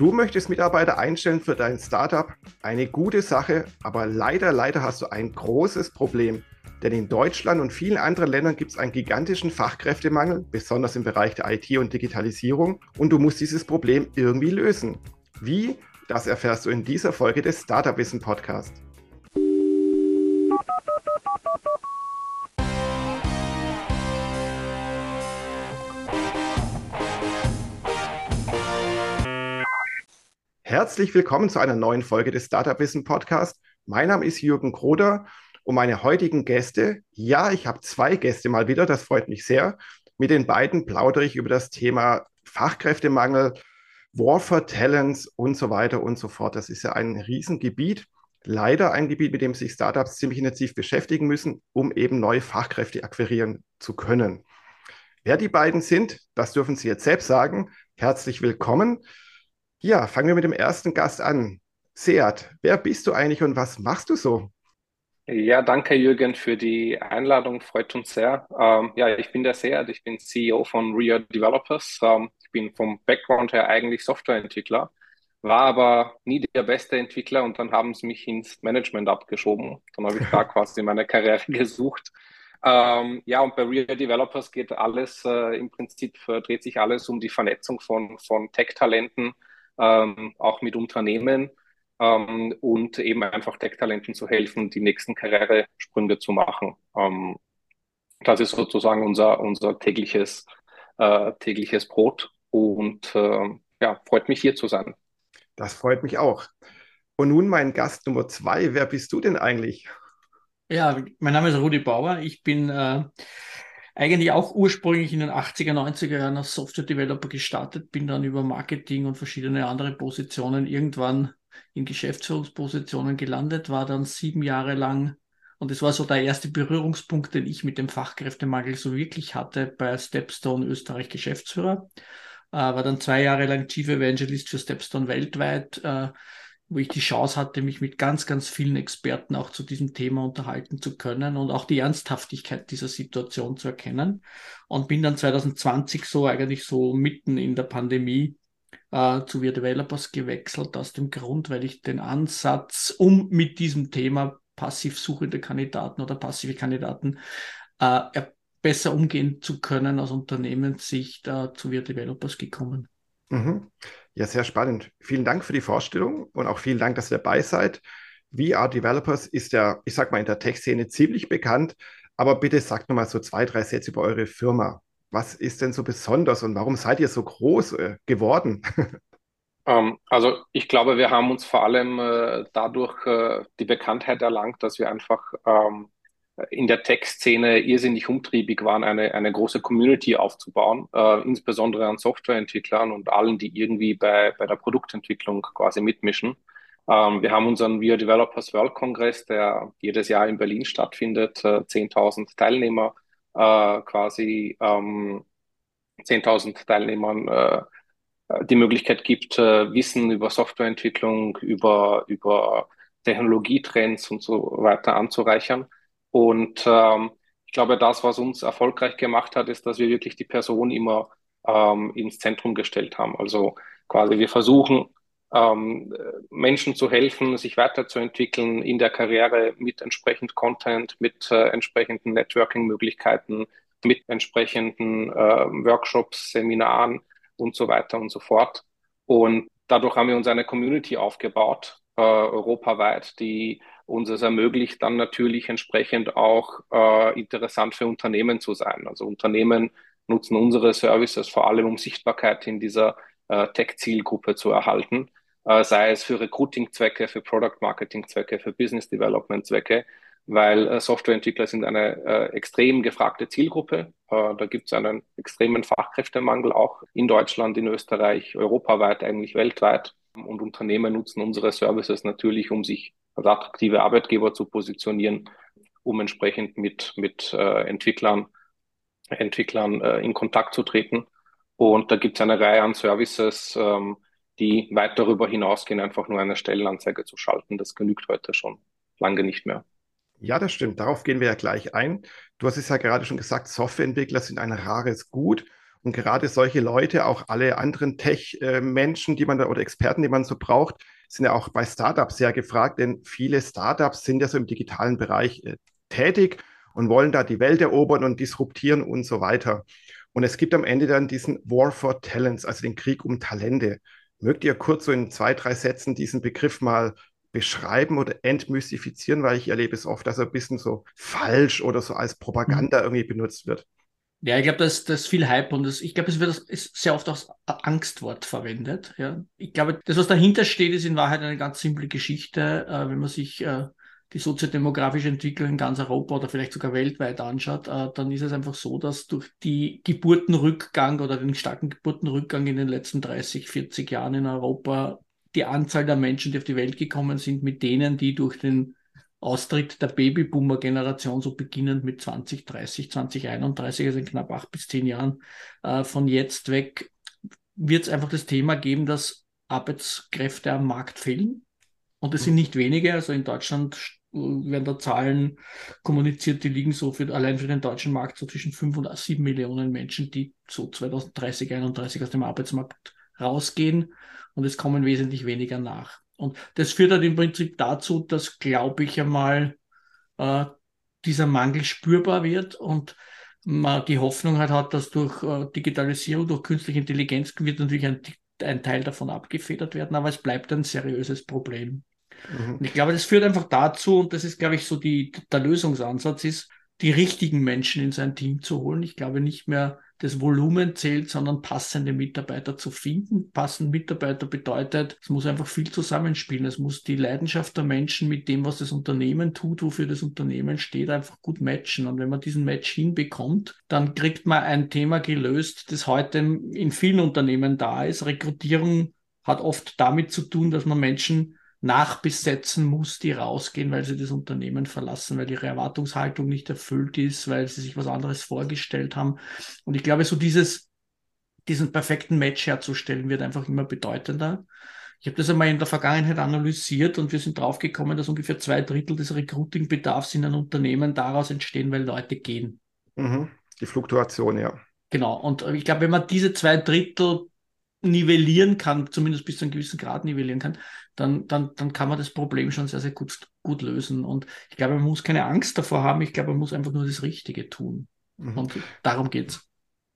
Du möchtest Mitarbeiter einstellen für dein Startup? Eine gute Sache, aber leider, leider hast du ein großes Problem. Denn in Deutschland und vielen anderen Ländern gibt es einen gigantischen Fachkräftemangel, besonders im Bereich der IT und Digitalisierung. Und du musst dieses Problem irgendwie lösen. Wie? Das erfährst du in dieser Folge des Startup Wissen Podcast. Herzlich willkommen zu einer neuen Folge des Startup Wissen Podcast. Mein Name ist Jürgen Kroder und meine heutigen Gäste, ja, ich habe zwei Gäste mal wieder, das freut mich sehr. Mit den beiden plaudere ich über das Thema Fachkräftemangel, War for Talents und so weiter und so fort. Das ist ja ein Riesengebiet. Leider ein Gebiet, mit dem sich Startups ziemlich intensiv beschäftigen müssen, um eben neue Fachkräfte akquirieren zu können. Wer die beiden sind, das dürfen Sie jetzt selbst sagen. Herzlich willkommen. Ja, fangen wir mit dem ersten Gast an. Seat, wer bist du eigentlich und was machst du so? Ja, danke Jürgen für die Einladung, freut uns sehr. Ähm, ja, ich bin der Seat, ich bin CEO von Rio Developers. Ähm, ich bin vom Background her eigentlich Softwareentwickler, war aber nie der beste Entwickler und dann haben sie mich ins Management abgeschoben. Dann habe ich da quasi meine Karriere gesucht. Ähm, ja, und bei Rio Developers geht alles, äh, im Prinzip äh, dreht sich alles um die Vernetzung von, von Tech-Talenten ähm, auch mit Unternehmen ähm, und eben einfach Tech-Talenten zu helfen, die nächsten Karrieresprünge zu machen. Ähm, das ist sozusagen unser, unser tägliches, äh, tägliches Brot und äh, ja, freut mich hier zu sein. Das freut mich auch. Und nun mein Gast Nummer zwei. Wer bist du denn eigentlich? Ja, mein Name ist Rudi Bauer. Ich bin äh, eigentlich auch ursprünglich in den 80er, 90er Jahren als Software-Developer gestartet, bin dann über Marketing und verschiedene andere Positionen irgendwann in Geschäftsführungspositionen gelandet, war dann sieben Jahre lang und es war so der erste Berührungspunkt, den ich mit dem Fachkräftemangel so wirklich hatte bei Stepstone Österreich Geschäftsführer. Äh, war dann zwei Jahre lang Chief Evangelist für Stepstone weltweit, äh, wo ich die Chance hatte, mich mit ganz, ganz vielen Experten auch zu diesem Thema unterhalten zu können und auch die Ernsthaftigkeit dieser Situation zu erkennen. Und bin dann 2020 so eigentlich so mitten in der Pandemie äh, zu Wir Developers gewechselt, aus dem Grund, weil ich den Ansatz, um mit diesem Thema passiv suchende Kandidaten oder passive Kandidaten äh, besser umgehen zu können, aus Unternehmenssicht äh, zu Wir Developers gekommen. Mhm. Ja, sehr spannend. Vielen Dank für die Vorstellung und auch vielen Dank, dass ihr dabei seid. VR Developers ist ja, ich sag mal, in der Tech-Szene ziemlich bekannt, aber bitte sagt nochmal so zwei, drei Sätze über eure Firma. Was ist denn so besonders und warum seid ihr so groß äh, geworden? Ähm, also ich glaube, wir haben uns vor allem äh, dadurch äh, die Bekanntheit erlangt, dass wir einfach ähm, in der Tech-Szene irrsinnig umtriebig waren, eine, eine große Community aufzubauen, äh, insbesondere an Softwareentwicklern und allen, die irgendwie bei, bei der Produktentwicklung quasi mitmischen. Ähm, wir haben unseren Wir Developers World Congress, der jedes Jahr in Berlin stattfindet, äh, 10.000 Teilnehmer, äh, quasi ähm, 10.000 Teilnehmern äh, die Möglichkeit gibt, äh, Wissen über Softwareentwicklung, über, über Technologietrends und so weiter anzureichern. Und ähm, ich glaube, das, was uns erfolgreich gemacht hat, ist, dass wir wirklich die Person immer ähm, ins Zentrum gestellt haben. Also quasi wir versuchen, ähm, Menschen zu helfen, sich weiterzuentwickeln in der Karriere mit entsprechend Content, mit äh, entsprechenden Networking-Möglichkeiten, mit entsprechenden äh, Workshops, Seminaren und so weiter und so fort. Und dadurch haben wir uns eine Community aufgebaut, äh, europaweit, die uns es ermöglicht, dann natürlich entsprechend auch äh, interessant für Unternehmen zu sein. Also Unternehmen nutzen unsere Services vor allem, um Sichtbarkeit in dieser äh, Tech-Zielgruppe zu erhalten, äh, sei es für Recruiting-Zwecke, für Product-Marketing-Zwecke, für Business-Development-Zwecke, weil äh, Softwareentwickler sind eine äh, extrem gefragte Zielgruppe. Äh, da gibt es einen extremen Fachkräftemangel auch in Deutschland, in Österreich, europaweit, eigentlich weltweit. Und Unternehmen nutzen unsere Services natürlich, um sich als attraktive Arbeitgeber zu positionieren, um entsprechend mit, mit äh, Entwicklern, Entwicklern äh, in Kontakt zu treten. Und da gibt es eine Reihe an Services, ähm, die weit darüber hinausgehen, einfach nur eine Stellenanzeige zu schalten. Das genügt heute schon lange nicht mehr. Ja, das stimmt. Darauf gehen wir ja gleich ein. Du hast es ja gerade schon gesagt, Softwareentwickler sind ein rares Gut. Und gerade solche Leute, auch alle anderen Tech-Menschen, die man da oder Experten, die man so braucht, sind ja auch bei Startups sehr gefragt, denn viele Startups sind ja so im digitalen Bereich äh, tätig und wollen da die Welt erobern und disruptieren und so weiter. Und es gibt am Ende dann diesen War for Talents, also den Krieg um Talente. Mögt ihr kurz so in zwei, drei Sätzen diesen Begriff mal beschreiben oder entmystifizieren, weil ich erlebe es oft, dass er ein bisschen so falsch oder so als Propaganda mhm. irgendwie benutzt wird. Ja, ich glaube, das, das ist viel Hype und das, ich glaube, es wird ist sehr oft als Angstwort verwendet. Ja. Ich glaube, das, was dahinter steht, ist in Wahrheit eine ganz simple Geschichte. Äh, wenn man sich äh, die soziodemografische Entwicklung in ganz Europa oder vielleicht sogar weltweit anschaut, äh, dann ist es einfach so, dass durch die Geburtenrückgang oder den starken Geburtenrückgang in den letzten 30, 40 Jahren in Europa die Anzahl der Menschen, die auf die Welt gekommen sind, mit denen, die durch den Austritt der Babyboomer-Generation, so beginnend mit 2030, 2031, also in knapp acht bis zehn Jahren äh, von jetzt weg, wird es einfach das Thema geben, dass Arbeitskräfte am Markt fehlen. Und es sind nicht wenige. Also in Deutschland werden da Zahlen kommuniziert, die liegen so für, allein für den deutschen Markt so zwischen fünf und sieben Millionen Menschen, die so 2030, 2031 aus dem Arbeitsmarkt rausgehen. Und es kommen wesentlich weniger nach. Und das führt halt im Prinzip dazu, dass, glaube ich einmal, äh, dieser Mangel spürbar wird und man die Hoffnung halt hat, dass durch äh, Digitalisierung, durch künstliche Intelligenz wird natürlich ein, ein Teil davon abgefedert werden, aber es bleibt ein seriöses Problem. Mhm. Und ich glaube, das führt einfach dazu, und das ist, glaube ich, so die, der Lösungsansatz ist, die richtigen Menschen in sein Team zu holen. Ich glaube nicht mehr, das Volumen zählt, sondern passende Mitarbeiter zu finden. Passende Mitarbeiter bedeutet, es muss einfach viel zusammenspielen. Es muss die Leidenschaft der Menschen mit dem, was das Unternehmen tut, wofür das Unternehmen steht, einfach gut matchen. Und wenn man diesen Match hinbekommt, dann kriegt man ein Thema gelöst, das heute in vielen Unternehmen da ist. Rekrutierung hat oft damit zu tun, dass man Menschen nachbesetzen muss, die rausgehen, weil sie das Unternehmen verlassen, weil ihre Erwartungshaltung nicht erfüllt ist, weil sie sich was anderes vorgestellt haben. Und ich glaube, so dieses, diesen perfekten Match herzustellen, wird einfach immer bedeutender. Ich habe das einmal in der Vergangenheit analysiert und wir sind draufgekommen, dass ungefähr zwei Drittel des Recruiting-Bedarfs in einem Unternehmen daraus entstehen, weil Leute gehen. Mhm. Die Fluktuation, ja. Genau. Und ich glaube, wenn man diese zwei Drittel nivellieren kann, zumindest bis zu einem gewissen Grad nivellieren kann, dann, dann, dann kann man das Problem schon sehr, sehr gut, gut lösen. Und ich glaube, man muss keine Angst davor haben. Ich glaube, man muss einfach nur das Richtige tun. Mhm. Und darum geht es.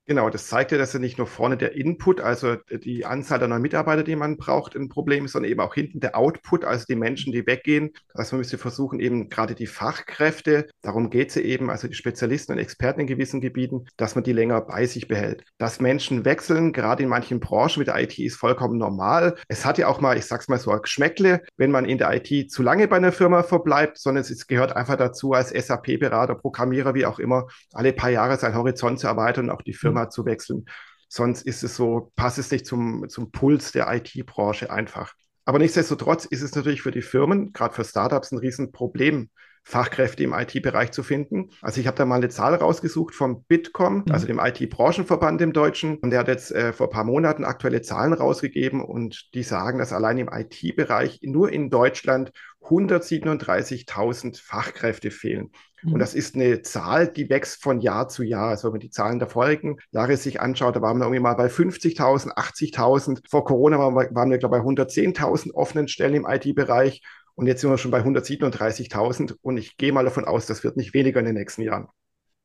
Genau, das zeigt ja, dass ja nicht nur vorne der Input, also die Anzahl der neuen Mitarbeiter, die man braucht, ein Problem ist, sondern eben auch hinten der Output, also die Menschen, die weggehen. Also man müsste versuchen, eben gerade die Fachkräfte, darum geht es ja eben, also die Spezialisten und Experten in gewissen Gebieten, dass man die länger bei sich behält. Dass Menschen wechseln, gerade in manchen Branchen mit der IT, ist vollkommen normal. Es hat ja auch mal, ich sag's mal so, ein Geschmäckle, wenn man in der IT zu lange bei einer Firma verbleibt, sondern es gehört einfach dazu, als SAP-Berater, Programmierer, wie auch immer, alle paar Jahre seinen Horizont zu erweitern und auch die Firma Firma zu wechseln. Sonst ist es so, passt es nicht zum, zum Puls der IT-Branche einfach. Aber nichtsdestotrotz ist es natürlich für die Firmen, gerade für Startups, ein Riesenproblem, Fachkräfte im IT-Bereich zu finden. Also ich habe da mal eine Zahl rausgesucht vom Bitkom, mhm. also dem IT-Branchenverband im Deutschen. Und der hat jetzt äh, vor ein paar Monaten aktuelle Zahlen rausgegeben und die sagen, dass allein im IT-Bereich nur in Deutschland 137.000 Fachkräfte fehlen. Und mhm. das ist eine Zahl, die wächst von Jahr zu Jahr. Also wenn man die Zahlen der vorigen Jahre sich anschaut, da waren wir irgendwie mal bei 50.000, 80.000. Vor Corona waren wir, waren wir glaube ich, bei 110.000 offenen Stellen im IT-Bereich. Und jetzt sind wir schon bei 137.000 und ich gehe mal davon aus, das wird nicht weniger in den nächsten Jahren.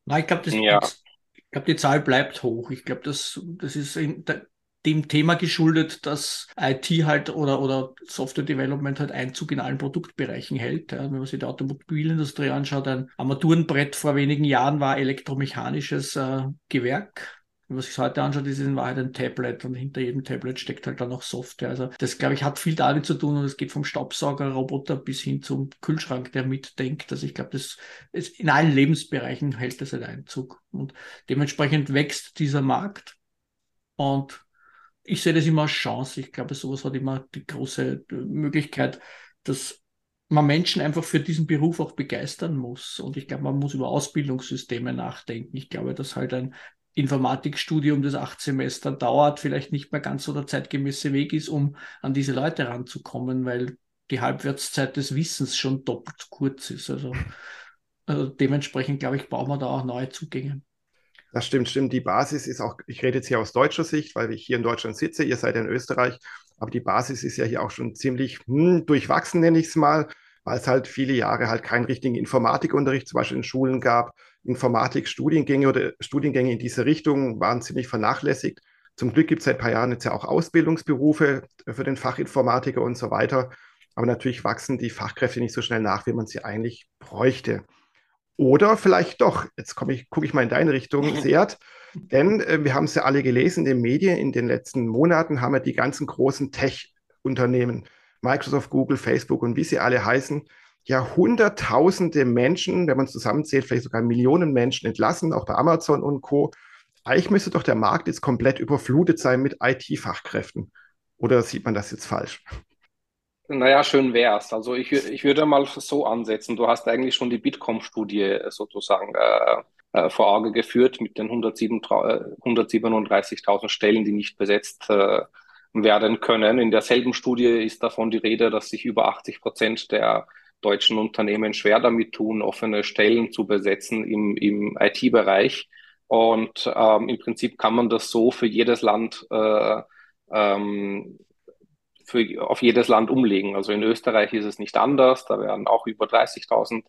Na, ich glaube, ja. glaub, die Zahl bleibt hoch. Ich glaube, das, das ist in, dem Thema geschuldet, dass IT halt oder, oder Software Development halt Einzug in allen Produktbereichen hält. Ja, wenn man sich die Automobilindustrie anschaut, ein Armaturenbrett vor wenigen Jahren war elektromechanisches äh, Gewerk wenn man sich heute anschaut, ist es in Wahrheit ein Tablet und hinter jedem Tablet steckt halt dann noch Software. Also das, glaube ich, hat viel damit zu tun und es geht vom Staubsaugerroboter bis hin zum Kühlschrank, der mitdenkt. Also ich glaube, das ist in allen Lebensbereichen hält das halt Einzug und dementsprechend wächst dieser Markt und ich sehe das immer als Chance. Ich glaube, sowas hat immer die große Möglichkeit, dass man Menschen einfach für diesen Beruf auch begeistern muss. Und ich glaube, man muss über Ausbildungssysteme nachdenken. Ich glaube, dass halt ein Informatikstudium, das acht Semester dauert, vielleicht nicht mehr ganz so der zeitgemäße Weg ist, um an diese Leute ranzukommen, weil die Halbwertszeit des Wissens schon doppelt kurz ist. Also, also dementsprechend, glaube ich, brauchen wir da auch neue Zugänge. Das stimmt, stimmt. Die Basis ist auch, ich rede jetzt hier aus deutscher Sicht, weil ich hier in Deutschland sitze, ihr seid ja in Österreich, aber die Basis ist ja hier auch schon ziemlich hm, durchwachsen, nenne ich es mal, weil es halt viele Jahre halt keinen richtigen Informatikunterricht zum Beispiel in Schulen gab. Informatikstudiengänge oder Studiengänge in diese Richtung waren ziemlich vernachlässigt. Zum Glück gibt es seit ein paar Jahren jetzt ja auch Ausbildungsberufe für den Fachinformatiker und so weiter. Aber natürlich wachsen die Fachkräfte nicht so schnell nach, wie man sie eigentlich bräuchte. Oder vielleicht doch, jetzt komme ich, gucke ich mal in deine Richtung, Seat, denn äh, wir haben es ja alle gelesen in den Medien, in den letzten Monaten haben wir die ganzen großen Tech-Unternehmen, Microsoft, Google, Facebook und wie sie alle heißen, ja hunderttausende Menschen, wenn man es zusammenzählt, vielleicht sogar Millionen Menschen entlassen, auch bei Amazon und Co. Eigentlich müsste doch der Markt jetzt komplett überflutet sein mit IT-Fachkräften. Oder sieht man das jetzt falsch? Naja, schön wär's. Also ich, ich würde mal so ansetzen. Du hast eigentlich schon die Bitkom-Studie sozusagen äh, äh, vor Auge geführt mit den 137.000 Stellen, die nicht besetzt äh, werden können. In derselben Studie ist davon die Rede, dass sich über 80 Prozent der deutschen Unternehmen schwer damit tun, offene Stellen zu besetzen im, im IT-Bereich. Und ähm, im Prinzip kann man das so für jedes Land äh, ähm, für, auf jedes Land umlegen. Also in Österreich ist es nicht anders. Da werden auch über 30.000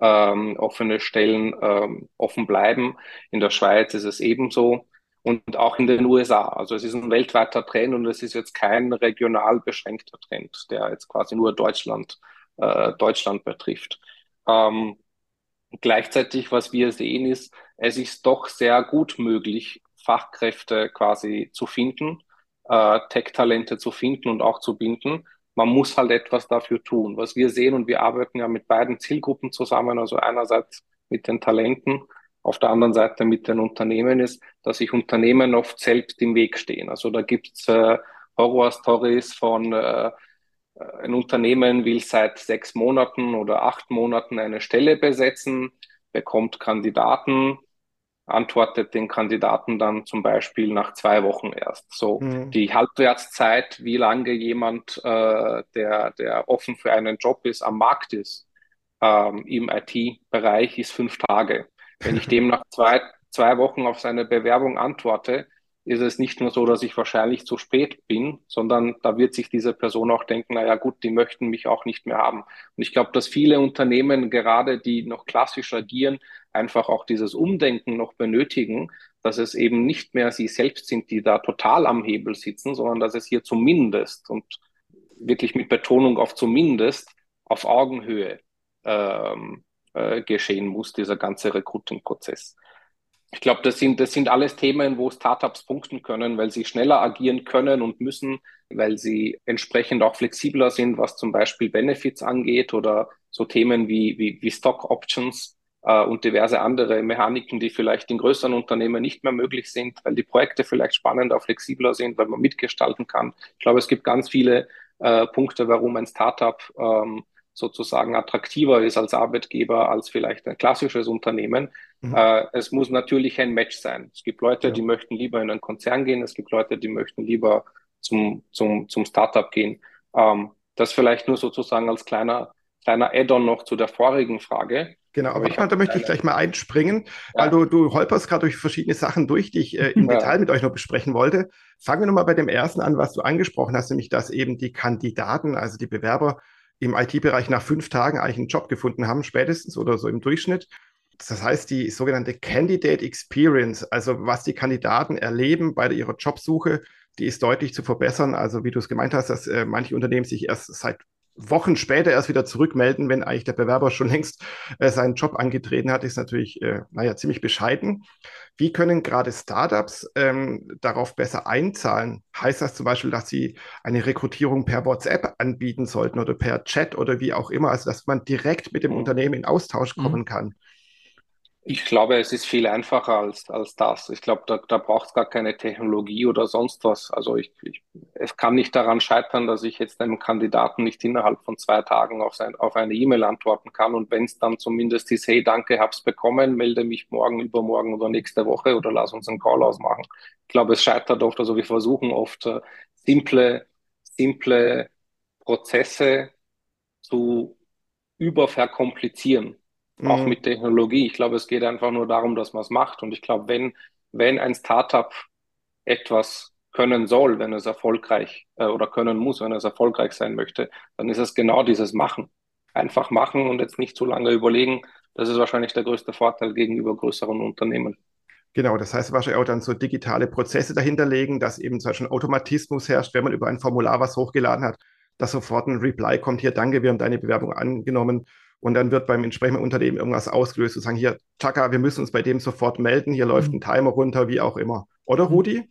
ähm, offene Stellen ähm, offen bleiben. In der Schweiz ist es ebenso und auch in den USA. Also es ist ein weltweiter Trend und es ist jetzt kein regional beschränkter Trend, der jetzt quasi nur Deutschland, äh, Deutschland betrifft. Ähm, gleichzeitig, was wir sehen, ist, es ist doch sehr gut möglich, Fachkräfte quasi zu finden äh, Tech-Talente zu finden und auch zu binden. Man muss halt etwas dafür tun. Was wir sehen, und wir arbeiten ja mit beiden Zielgruppen zusammen, also einerseits mit den Talenten, auf der anderen Seite mit den Unternehmen, ist, dass sich Unternehmen oft selbst im Weg stehen. Also da gibt's äh, Horror-Stories von äh, ein Unternehmen will seit sechs Monaten oder acht Monaten eine Stelle besetzen, bekommt Kandidaten, antwortet den Kandidaten dann zum Beispiel nach zwei Wochen erst. So mhm. die Halbwertszeit, wie lange jemand, äh, der, der offen für einen Job ist, am Markt ist ähm, im IT-Bereich, ist fünf Tage. Wenn ich dem nach zwei, zwei Wochen auf seine Bewerbung antworte, ist es nicht nur so, dass ich wahrscheinlich zu spät bin, sondern da wird sich diese Person auch denken, naja gut, die möchten mich auch nicht mehr haben. Und ich glaube, dass viele Unternehmen, gerade die noch klassisch agieren, einfach auch dieses Umdenken noch benötigen, dass es eben nicht mehr sie selbst sind, die da total am Hebel sitzen, sondern dass es hier zumindest und wirklich mit Betonung auf zumindest auf Augenhöhe ähm, äh, geschehen muss, dieser ganze Recruiting-Prozess. Ich glaube, das sind, das sind alles Themen, wo Startups punkten können, weil sie schneller agieren können und müssen, weil sie entsprechend auch flexibler sind, was zum Beispiel Benefits angeht oder so Themen wie, wie, wie Stock Options äh, und diverse andere Mechaniken, die vielleicht in größeren Unternehmen nicht mehr möglich sind, weil die Projekte vielleicht spannender, flexibler sind, weil man mitgestalten kann. Ich glaube, es gibt ganz viele äh, Punkte, warum ein Startup ähm, sozusagen attraktiver ist als Arbeitgeber als vielleicht ein klassisches Unternehmen. Mhm. Äh, es muss natürlich ein Match sein. Es gibt Leute, ja. die möchten lieber in einen Konzern gehen, es gibt Leute, die möchten lieber zum, zum, zum Startup gehen. Ähm, das vielleicht nur sozusagen als kleiner, kleiner Add-on noch zu der vorigen Frage. Genau, aber, aber da möchte ich gleich mal einspringen, ja. weil du, du holperst gerade durch verschiedene Sachen durch, die ich äh, im ja. Detail mit euch noch besprechen wollte. Fangen wir nochmal bei dem ersten an, was du angesprochen hast, nämlich dass eben die Kandidaten, also die Bewerber im IT-Bereich nach fünf Tagen eigentlich einen Job gefunden haben, spätestens oder so im Durchschnitt. Das heißt, die sogenannte Candidate Experience, also was die Kandidaten erleben bei ihrer Jobsuche, die ist deutlich zu verbessern. Also wie du es gemeint hast, dass äh, manche Unternehmen sich erst seit Wochen später erst wieder zurückmelden, wenn eigentlich der Bewerber schon längst äh, seinen Job angetreten hat, ist natürlich, äh, naja, ziemlich bescheiden. Wie können gerade Startups ähm, darauf besser einzahlen? Heißt das zum Beispiel, dass sie eine Rekrutierung per WhatsApp anbieten sollten oder per Chat oder wie auch immer, also dass man direkt mit dem mhm. Unternehmen in Austausch kommen mhm. kann? Ich glaube, es ist viel einfacher als, als das. Ich glaube, da, da braucht es gar keine Technologie oder sonst was. Also ich, ich, es kann nicht daran scheitern, dass ich jetzt einem Kandidaten nicht innerhalb von zwei Tagen auf, sein, auf eine E-Mail antworten kann. Und wenn es dann zumindest ist, hey, danke, hab's bekommen, melde mich morgen, übermorgen oder nächste Woche oder lass uns einen Call ausmachen. Ich glaube, es scheitert oft, also wir versuchen oft äh, simple, simple Prozesse zu überverkomplizieren auch mhm. mit Technologie. Ich glaube, es geht einfach nur darum, dass man es macht. Und ich glaube, wenn, wenn ein Startup etwas können soll, wenn es erfolgreich äh, oder können muss, wenn es erfolgreich sein möchte, dann ist es genau dieses Machen. Einfach machen und jetzt nicht zu lange überlegen. Das ist wahrscheinlich der größte Vorteil gegenüber größeren Unternehmen. Genau, das heißt wahrscheinlich auch dann so digitale Prozesse dahinterlegen, dass eben zum Beispiel ein Automatismus herrscht, wenn man über ein Formular was hochgeladen hat, dass sofort ein Reply kommt, hier, danke, wir haben deine Bewerbung angenommen. Und dann wird beim entsprechenden Unternehmen irgendwas ausgelöst, zu sagen, hier, Chaka, wir müssen uns bei dem sofort melden, hier läuft mhm. ein Timer runter, wie auch immer. Oder, mhm. Rudi?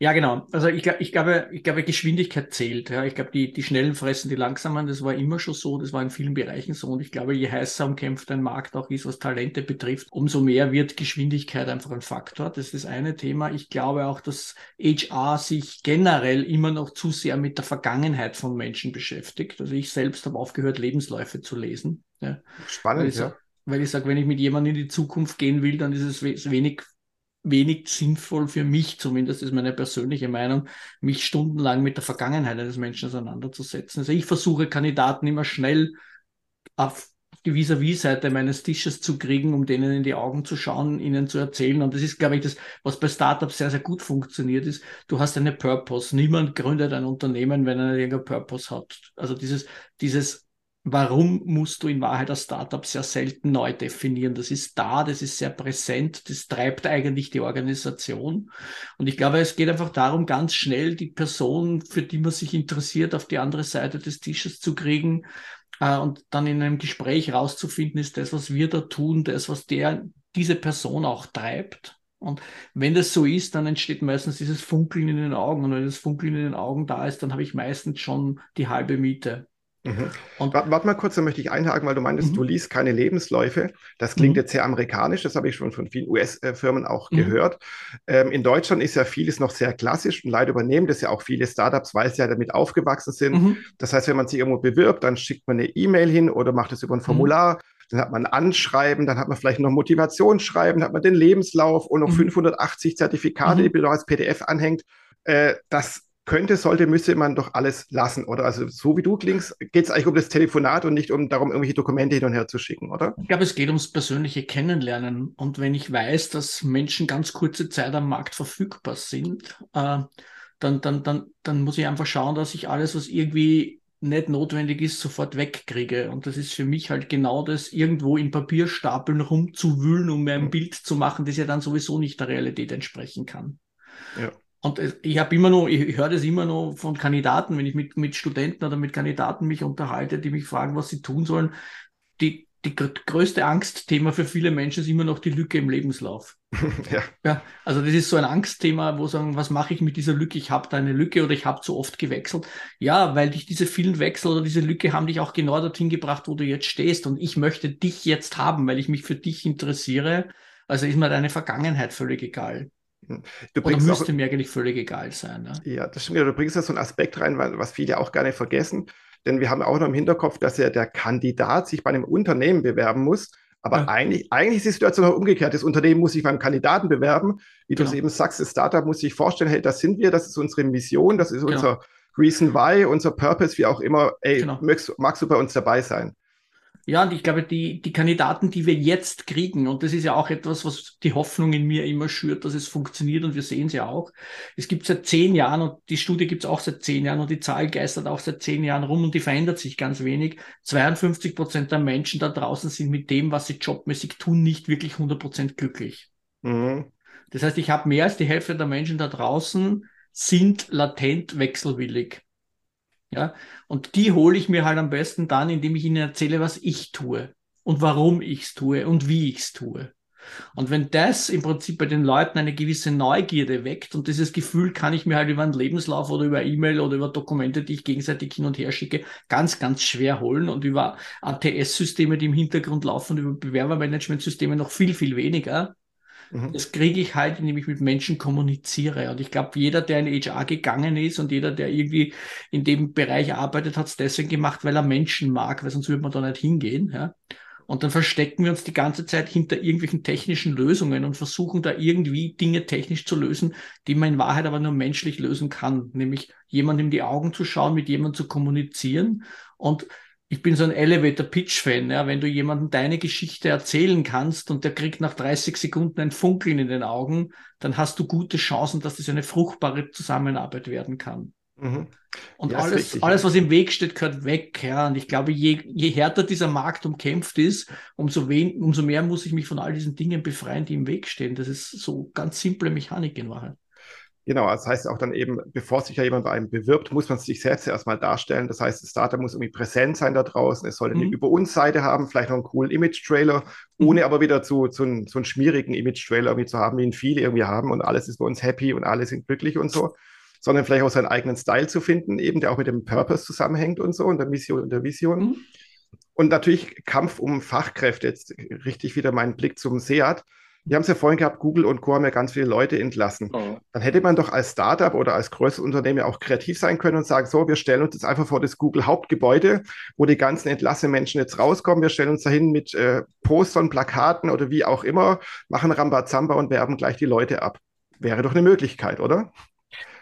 Ja, genau. Also ich, ich, glaube, ich glaube, Geschwindigkeit zählt. Ja. Ich glaube, die, die Schnellen fressen die Langsamen. Das war immer schon so. Das war in vielen Bereichen so. Und ich glaube, je heißer umkämpft ein Markt auch ist, was Talente betrifft, umso mehr wird Geschwindigkeit einfach ein Faktor. Das ist das eine Thema. Ich glaube auch, dass HR sich generell immer noch zu sehr mit der Vergangenheit von Menschen beschäftigt. Also ich selbst habe aufgehört, Lebensläufe zu lesen. Ja. Spannend, ja. weil ich sage, wenn ich mit jemandem in die Zukunft gehen will, dann ist es wenig wenig sinnvoll für mich, zumindest ist meine persönliche Meinung, mich stundenlang mit der Vergangenheit eines Menschen auseinanderzusetzen. Also ich versuche Kandidaten immer schnell auf die Vis-à-vis-Seite meines Tisches zu kriegen, um denen in die Augen zu schauen, ihnen zu erzählen. Und das ist, glaube ich, das, was bei Startups sehr, sehr gut funktioniert ist. Du hast eine Purpose. Niemand gründet ein Unternehmen, wenn er irgendeinen Purpose hat. Also dieses, dieses warum musst du in Wahrheit als Startup sehr selten neu definieren. Das ist da, das ist sehr präsent, das treibt eigentlich die Organisation. Und ich glaube, es geht einfach darum, ganz schnell die Person, für die man sich interessiert, auf die andere Seite des Tisches zu kriegen äh, und dann in einem Gespräch rauszufinden, ist das, was wir da tun, das, was der, diese Person auch treibt. Und wenn das so ist, dann entsteht meistens dieses Funkeln in den Augen. Und wenn das Funkeln in den Augen da ist, dann habe ich meistens schon die halbe Miete. Mhm. Und warte, mal kurz, da möchte ich einhaken, weil du meintest, mhm. du liest keine Lebensläufe. Das klingt mhm. jetzt sehr amerikanisch, das habe ich schon von vielen US-Firmen auch mhm. gehört. Ähm, in Deutschland ist ja vieles noch sehr klassisch und leider übernehmen das ja auch viele Startups, weil sie ja damit aufgewachsen sind. Mhm. Das heißt, wenn man sich irgendwo bewirbt, dann schickt man eine E-Mail hin oder macht es über ein mhm. Formular. Dann hat man ein Anschreiben, dann hat man vielleicht noch Motivationsschreiben, dann hat man den Lebenslauf und noch 580 Zertifikate, die man als PDF anhängt. Äh, das könnte, sollte, müsste man doch alles lassen, oder? Also so wie du klingst, geht es eigentlich um das Telefonat und nicht um darum, irgendwelche Dokumente hin und her zu schicken, oder? Ich glaube, es geht ums persönliche Kennenlernen. Und wenn ich weiß, dass Menschen ganz kurze Zeit am Markt verfügbar sind, äh, dann, dann, dann, dann muss ich einfach schauen, dass ich alles, was irgendwie nicht notwendig ist, sofort wegkriege. Und das ist für mich halt genau das, irgendwo in Papierstapeln rumzuwühlen, um mir ein. Bild zu machen, das ja dann sowieso nicht der Realität entsprechen kann. Ja. Und ich habe immer noch, ich höre das immer noch von Kandidaten, wenn ich mit, mit Studenten oder mit Kandidaten mich unterhalte, die mich fragen, was sie tun sollen. Die, die größte Angstthema für viele Menschen ist immer noch die Lücke im Lebenslauf. ja. ja. Also das ist so ein Angstthema, wo sagen, was mache ich mit dieser Lücke? Ich habe da eine Lücke oder ich habe zu oft gewechselt. Ja, weil dich diese vielen Wechsel oder diese Lücke haben dich auch genau dorthin gebracht, wo du jetzt stehst. Und ich möchte dich jetzt haben, weil ich mich für dich interessiere. Also ist mir deine Vergangenheit völlig egal. Du Oder müsste auch, mir eigentlich völlig egal sein. Ne? Ja, das stimmt. Du bringst da so einen Aspekt rein, was viele auch gerne vergessen. Denn wir haben auch noch im Hinterkopf, dass ja der Kandidat sich bei einem Unternehmen bewerben muss. Aber ja. eigentlich, eigentlich ist die Situation auch umgekehrt. Das Unternehmen muss sich beim Kandidaten bewerben. Wie genau. du es eben sagst, das Startup muss sich vorstellen, hey, das sind wir, das ist unsere Mission, das ist genau. unser Reason Why, unser Purpose, wie auch immer. Ey, genau. magst, magst du bei uns dabei sein? Ja, und ich glaube, die, die Kandidaten, die wir jetzt kriegen, und das ist ja auch etwas, was die Hoffnung in mir immer schürt, dass es funktioniert und wir sehen es ja auch. Es gibt seit zehn Jahren und die Studie gibt es auch seit zehn Jahren und die Zahl geistert auch seit zehn Jahren rum und die verändert sich ganz wenig. 52 Prozent der Menschen da draußen sind mit dem, was sie jobmäßig tun, nicht wirklich 100 Prozent glücklich. Mhm. Das heißt, ich habe mehr als die Hälfte der Menschen da draußen sind latent wechselwillig. Ja, und die hole ich mir halt am besten dann, indem ich ihnen erzähle, was ich tue und warum ich es tue und wie ich es tue. Und wenn das im Prinzip bei den Leuten eine gewisse Neugierde weckt und dieses Gefühl kann ich mir halt über einen Lebenslauf oder über E-Mail oder über Dokumente, die ich gegenseitig hin und her schicke, ganz, ganz schwer holen und über ATS-Systeme, die im Hintergrund laufen, über Bewerbermanagementsysteme noch viel, viel weniger, Mhm. Das kriege ich halt, indem ich mit Menschen kommuniziere. Und ich glaube, jeder, der in HR gegangen ist und jeder, der irgendwie in dem Bereich arbeitet, hat es deswegen gemacht, weil er Menschen mag, weil sonst würde man da nicht hingehen. Ja? Und dann verstecken wir uns die ganze Zeit hinter irgendwelchen technischen Lösungen und versuchen da irgendwie Dinge technisch zu lösen, die man in Wahrheit aber nur menschlich lösen kann. Nämlich jemandem in die Augen zu schauen, mit jemandem zu kommunizieren und ich bin so ein Elevator-Pitch-Fan. Ja? Wenn du jemandem deine Geschichte erzählen kannst und der kriegt nach 30 Sekunden ein Funkeln in den Augen, dann hast du gute Chancen, dass das eine fruchtbare Zusammenarbeit werden kann. Mhm. Und ja, alles, richtig, alles, was im Weg steht, gehört weg. Ja. Und ich glaube, je, je härter dieser Markt umkämpft ist, umso, wen, umso mehr muss ich mich von all diesen Dingen befreien, die im Weg stehen. Das ist so ganz simple Mechanik in Wahrheit. Genau, das heißt auch dann eben, bevor sich ja jemand bei einem bewirbt, muss man sich selbst erstmal darstellen. Das heißt, das Startup muss irgendwie präsent sein da draußen. Es soll eine mhm. Über uns Seite haben, vielleicht noch einen coolen Image-Trailer, mhm. ohne aber wieder zu, zu, einen, zu einen schmierigen Image-Trailer irgendwie zu haben, wie ihn viele irgendwie haben und alles ist bei uns happy und alle sind glücklich und so, sondern vielleicht auch seinen eigenen Style zu finden, eben der auch mit dem Purpose zusammenhängt und so und der Mission und der Vision. Mhm. Und natürlich Kampf um Fachkräfte, jetzt richtig wieder meinen Blick zum SEAT wir haben es ja vorhin gehabt, Google und Co. haben ja ganz viele Leute entlassen. Oh. Dann hätte man doch als Startup oder als größeres Unternehmen auch kreativ sein können und sagen, so, wir stellen uns jetzt einfach vor das Google Hauptgebäude, wo die ganzen entlassenen Menschen jetzt rauskommen. Wir stellen uns dahin mit äh, Postern, Plakaten oder wie auch immer, machen Rambazamba und werben gleich die Leute ab. Wäre doch eine Möglichkeit, oder?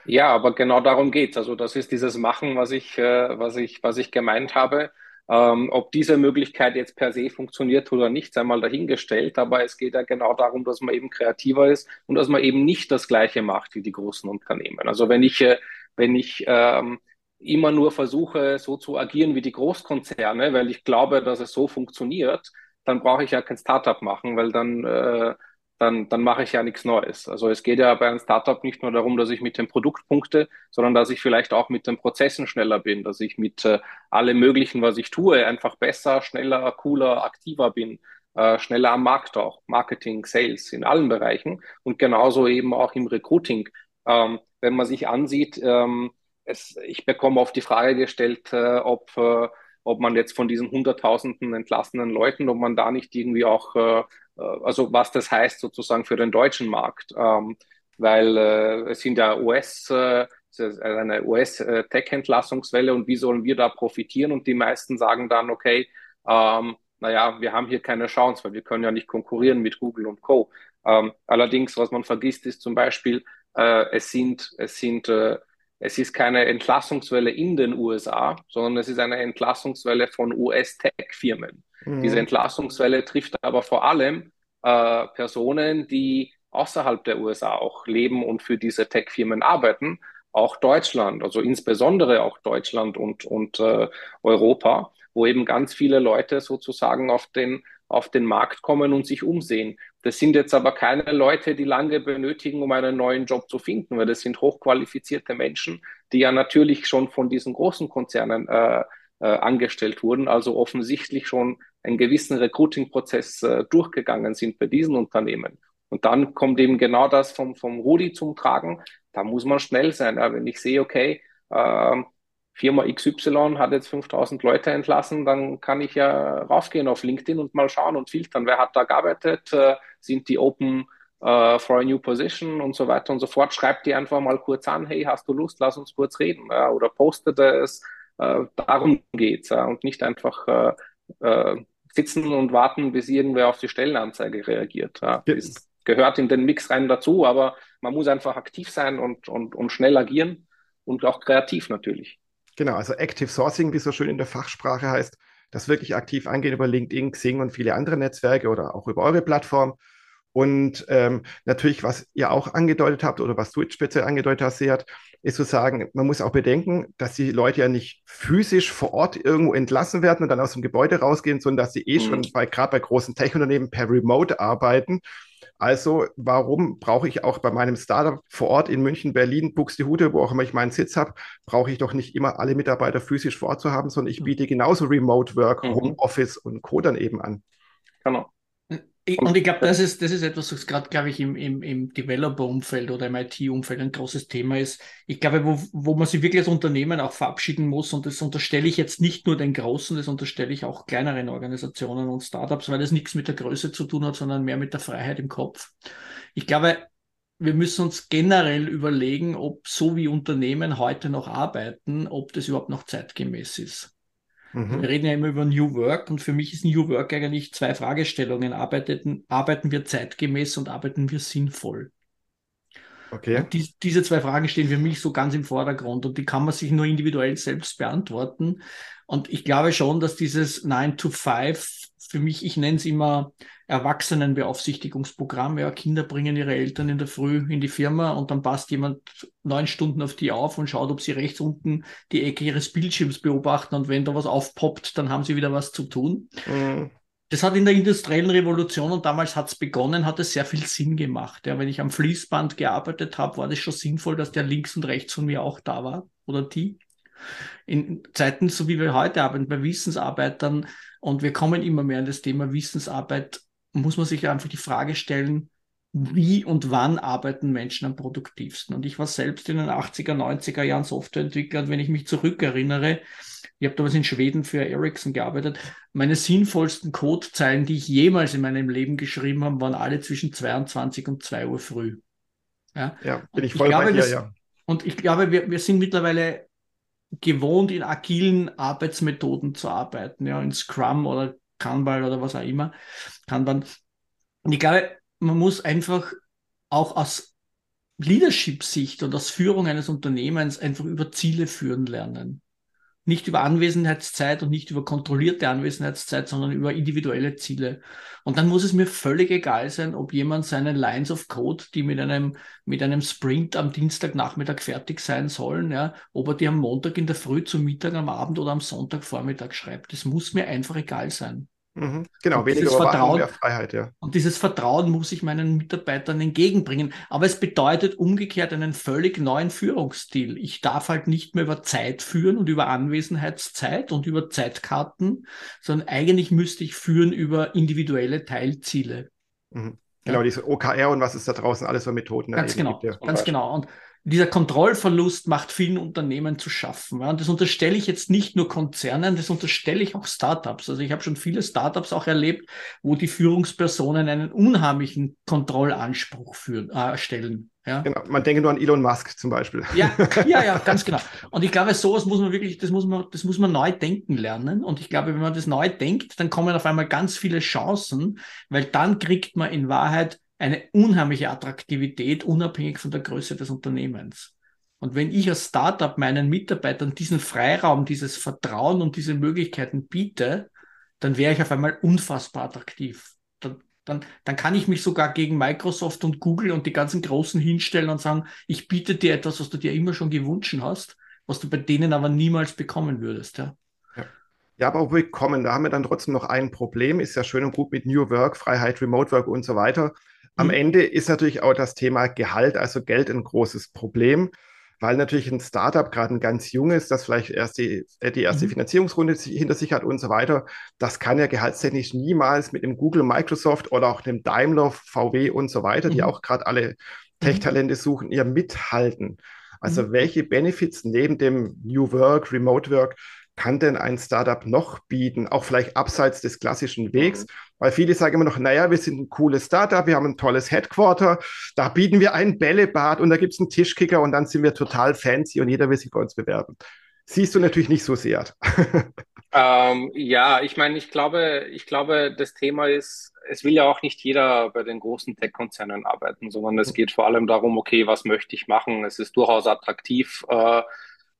Ja, aber genau darum geht's. Also das ist dieses Machen, was ich, äh, was ich, was ich gemeint habe. Ähm, ob diese Möglichkeit jetzt per se funktioniert oder nicht, sei mal dahingestellt. Aber es geht ja genau darum, dass man eben kreativer ist und dass man eben nicht das Gleiche macht wie die großen Unternehmen. Also wenn ich, äh, wenn ich ähm, immer nur versuche, so zu agieren wie die Großkonzerne, weil ich glaube, dass es so funktioniert, dann brauche ich ja kein Startup machen, weil dann äh, dann, dann mache ich ja nichts Neues. Also es geht ja bei einem Startup nicht nur darum, dass ich mit dem Produkt punkte, sondern dass ich vielleicht auch mit den Prozessen schneller bin, dass ich mit äh, allem Möglichen, was ich tue, einfach besser, schneller, cooler, aktiver bin, äh, schneller am Markt auch, Marketing, Sales in allen Bereichen und genauso eben auch im Recruiting. Ähm, wenn man sich ansieht, ähm, es, ich bekomme oft die Frage gestellt, äh, ob, äh, ob man jetzt von diesen hunderttausenden entlassenen Leuten, ob man da nicht irgendwie auch äh, äh, also was das heißt sozusagen für den deutschen Markt, ähm, weil äh, es sind ja US, äh, eine US-Tech-Entlassungswelle und wie sollen wir da profitieren? Und die meisten sagen dann, okay, ähm, naja, wir haben hier keine Chance, weil wir können ja nicht konkurrieren mit Google und Co. Ähm, allerdings, was man vergisst, ist zum Beispiel, äh, es sind, es sind, äh, es ist keine Entlassungswelle in den USA, sondern es ist eine Entlassungswelle von US-Tech-Firmen. Mhm. Diese Entlassungswelle trifft aber vor allem äh, Personen, die außerhalb der USA auch leben und für diese Tech-Firmen arbeiten, auch Deutschland, also insbesondere auch Deutschland und, und äh, Europa, wo eben ganz viele Leute sozusagen auf den, auf den Markt kommen und sich umsehen. Das sind jetzt aber keine Leute, die lange benötigen, um einen neuen Job zu finden, weil das sind hochqualifizierte Menschen, die ja natürlich schon von diesen großen Konzernen äh, äh, angestellt wurden, also offensichtlich schon einen gewissen Recruiting-Prozess äh, durchgegangen sind bei diesen Unternehmen. Und dann kommt eben genau das vom, vom Rudi zum Tragen. Da muss man schnell sein. Ja, wenn ich sehe, okay, äh, Firma XY hat jetzt 5000 Leute entlassen, dann kann ich ja raufgehen auf LinkedIn und mal schauen und filtern, wer hat da gearbeitet, äh, sind die open uh, for a new position und so weiter und so fort. Schreibt die einfach mal kurz an, hey, hast du Lust, lass uns kurz reden. Oder postet es. Äh, darum geht's ja, und nicht einfach äh, äh, sitzen und warten, bis irgendwer auf die Stellenanzeige reagiert. Das gehört in den Mix rein dazu, aber man muss einfach aktiv sein und, und, und schnell agieren und auch kreativ natürlich. Genau, also Active Sourcing, wie es so schön in der Fachsprache heißt, das wirklich aktiv angehen über LinkedIn, Xing und viele andere Netzwerke oder auch über eure Plattform. Und ähm, natürlich, was ihr auch angedeutet habt oder was du jetzt speziell angedeutet hast, Seat, ist zu sagen, man muss auch bedenken, dass die Leute ja nicht physisch vor Ort irgendwo entlassen werden und dann aus dem Gebäude rausgehen, sondern dass sie eh mhm. schon bei, gerade bei großen Tech-Unternehmen per Remote arbeiten. Also warum brauche ich auch bei meinem Startup vor Ort in München, Berlin, Buxtehude, wo auch immer ich meinen Sitz habe, brauche ich doch nicht immer alle Mitarbeiter physisch vor Ort zu haben, sondern ich mhm. biete genauso Remote Work, mhm. Homeoffice und Co. dann eben an. Genau. Und ich glaube, das ist, das ist etwas, was gerade, glaube ich, im, im, im Developer-Umfeld oder im IT-Umfeld ein großes Thema ist. Ich glaube, wo, wo man sich wirklich als Unternehmen auch verabschieden muss, und das unterstelle ich jetzt nicht nur den Großen, das unterstelle ich auch kleineren Organisationen und Startups, weil das nichts mit der Größe zu tun hat, sondern mehr mit der Freiheit im Kopf. Ich glaube, wir müssen uns generell überlegen, ob so wie Unternehmen heute noch arbeiten, ob das überhaupt noch zeitgemäß ist. Mhm. Wir reden ja immer über New Work und für mich ist New Work eigentlich zwei Fragestellungen. Arbeiten, arbeiten wir zeitgemäß und arbeiten wir sinnvoll? Okay. Die, diese zwei Fragen stehen für mich so ganz im Vordergrund und die kann man sich nur individuell selbst beantworten. Und ich glaube schon, dass dieses 9 to 5 für mich, ich nenne es immer Erwachsenenbeaufsichtigungsprogramm. Ja, Kinder bringen ihre Eltern in der Früh in die Firma und dann passt jemand neun Stunden auf die auf und schaut, ob sie rechts unten die Ecke ihres Bildschirms beobachten und wenn da was aufpoppt, dann haben sie wieder was zu tun. Mhm. Das hat in der industriellen Revolution und damals hat es begonnen, hat es sehr viel Sinn gemacht. Ja, wenn ich am Fließband gearbeitet habe, war das schon sinnvoll, dass der links und rechts von mir auch da war oder die. In Zeiten, so wie wir heute arbeiten, bei Wissensarbeitern und wir kommen immer mehr an das Thema Wissensarbeit, muss man sich einfach die Frage stellen, wie und wann arbeiten Menschen am produktivsten? Und ich war selbst in den 80er, 90er Jahren Softwareentwickler und wenn ich mich zurückerinnere, ich habe damals in Schweden für Ericsson gearbeitet. Meine sinnvollsten Codezeilen, die ich jemals in meinem Leben geschrieben habe, waren alle zwischen 22 und 2 Uhr früh. Ja, ja bin ich voll ich glaube, bei dir, ja. Und ich glaube, wir, wir sind mittlerweile gewohnt, in agilen Arbeitsmethoden zu arbeiten, ja, in Scrum oder Kanban oder was auch immer. Kanban. Und ich glaube, man muss einfach auch aus Leadership-Sicht und aus Führung eines Unternehmens einfach über Ziele führen lernen nicht über Anwesenheitszeit und nicht über kontrollierte Anwesenheitszeit, sondern über individuelle Ziele. Und dann muss es mir völlig egal sein, ob jemand seine Lines of Code, die mit einem, mit einem Sprint am Dienstagnachmittag fertig sein sollen, ja, ob er die am Montag in der Früh, zum Mittag, am Abend oder am Sonntagvormittag schreibt. Das muss mir einfach egal sein. Mhm, genau, und weniger Vertrauen, mehr Freiheit, ja. Und dieses Vertrauen muss ich meinen Mitarbeitern entgegenbringen. Aber es bedeutet umgekehrt einen völlig neuen Führungsstil. Ich darf halt nicht mehr über Zeit führen und über Anwesenheitszeit und über Zeitkarten, sondern eigentlich müsste ich führen über individuelle Teilziele. Mhm. Genau, ja. diese OKR und was es da draußen alles für Methoden Ganz genau, gibt, ja. ganz genau. Und dieser Kontrollverlust macht vielen Unternehmen zu schaffen. Ja. Und das unterstelle ich jetzt nicht nur Konzernen, das unterstelle ich auch Startups. Also ich habe schon viele Startups auch erlebt, wo die Führungspersonen einen unheimlichen Kontrollanspruch für, äh, stellen. Ja. Genau. Man denke nur an Elon Musk zum Beispiel. Ja, ja, ja, ganz genau. Und ich glaube, sowas muss man wirklich, das muss man, das muss man neu denken lernen. Und ich glaube, wenn man das neu denkt, dann kommen auf einmal ganz viele Chancen, weil dann kriegt man in Wahrheit eine unheimliche Attraktivität, unabhängig von der Größe des Unternehmens. Und wenn ich als Startup meinen Mitarbeitern diesen Freiraum, dieses Vertrauen und diese Möglichkeiten biete, dann wäre ich auf einmal unfassbar attraktiv. Dann, dann, dann kann ich mich sogar gegen Microsoft und Google und die ganzen Großen hinstellen und sagen, ich biete dir etwas, was du dir immer schon gewünscht hast, was du bei denen aber niemals bekommen würdest. Ja. Ja, aber willkommen, da haben wir dann trotzdem noch ein Problem. Ist ja schön und gut mit New Work, Freiheit, Remote Work und so weiter. Am mhm. Ende ist natürlich auch das Thema Gehalt, also Geld, ein großes Problem, weil natürlich ein Startup gerade ein ganz junges, das vielleicht erst die, äh, die erste mhm. Finanzierungsrunde hinter sich hat und so weiter, das kann ja gehaltstechnisch niemals mit dem Google, Microsoft oder auch dem Daimler, VW und so weiter, mhm. die auch gerade alle mhm. Tech-Talente suchen, ihr mithalten. Also mhm. welche Benefits neben dem New Work, Remote Work kann denn ein Startup noch bieten, auch vielleicht abseits des klassischen Wegs? Weil viele sagen immer noch, naja, wir sind ein cooles Startup, wir haben ein tolles Headquarter, da bieten wir ein Bällebad und da gibt es einen Tischkicker und dann sind wir total fancy und jeder will sich bei uns bewerben. Siehst du natürlich nicht so sehr. ähm, ja, ich meine, ich glaube, ich glaube, das Thema ist, es will ja auch nicht jeder bei den großen Tech-Konzernen arbeiten, sondern es mhm. geht vor allem darum, okay, was möchte ich machen? Es ist durchaus attraktiv, äh,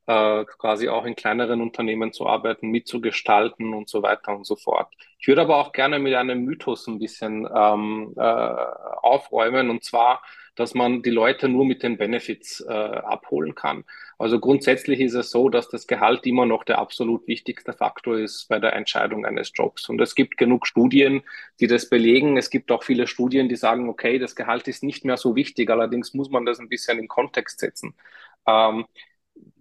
äh, quasi auch in kleineren Unternehmen zu arbeiten, mitzugestalten und so weiter und so fort. Ich würde aber auch gerne mit einem Mythos ein bisschen ähm, äh, aufräumen, und zwar, dass man die Leute nur mit den Benefits äh, abholen kann. Also grundsätzlich ist es so, dass das Gehalt immer noch der absolut wichtigste Faktor ist bei der Entscheidung eines Jobs. Und es gibt genug Studien, die das belegen. Es gibt auch viele Studien, die sagen, okay, das Gehalt ist nicht mehr so wichtig. Allerdings muss man das ein bisschen in Kontext setzen. Ähm,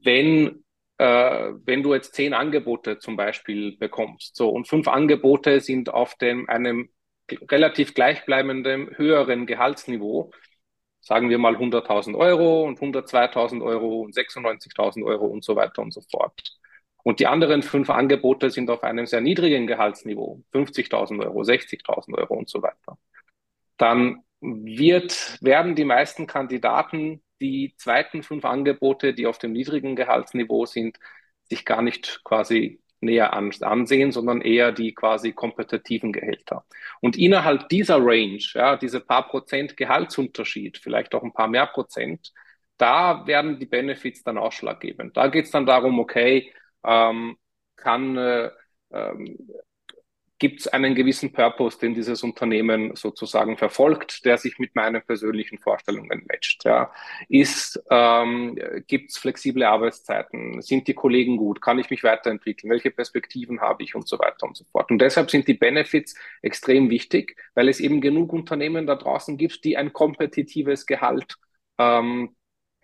wenn, äh, wenn du jetzt zehn Angebote zum Beispiel bekommst, so und fünf Angebote sind auf dem, einem relativ gleichbleibenden höheren Gehaltsniveau, sagen wir mal 100.000 Euro und 102.000 Euro und 96.000 Euro und so weiter und so fort. Und die anderen fünf Angebote sind auf einem sehr niedrigen Gehaltsniveau, 50.000 Euro, 60.000 Euro und so weiter. Dann wird, werden die meisten Kandidaten die zweiten fünf Angebote, die auf dem niedrigen Gehaltsniveau sind, sich gar nicht quasi näher an, ansehen, sondern eher die quasi kompetitiven Gehälter. Und innerhalb dieser Range, ja, diese paar Prozent Gehaltsunterschied, vielleicht auch ein paar mehr Prozent, da werden die Benefits dann ausschlaggebend. Da geht es dann darum, okay, ähm, kann äh, ähm, gibt es einen gewissen Purpose, den dieses Unternehmen sozusagen verfolgt, der sich mit meinen persönlichen Vorstellungen matcht. Ja. ähm, gibt es flexible Arbeitszeiten? Sind die Kollegen gut? Kann ich mich weiterentwickeln? Welche Perspektiven habe ich und so weiter und so fort? Und deshalb sind die Benefits extrem wichtig, weil es eben genug Unternehmen da draußen gibt, die ein kompetitives Gehalt ähm,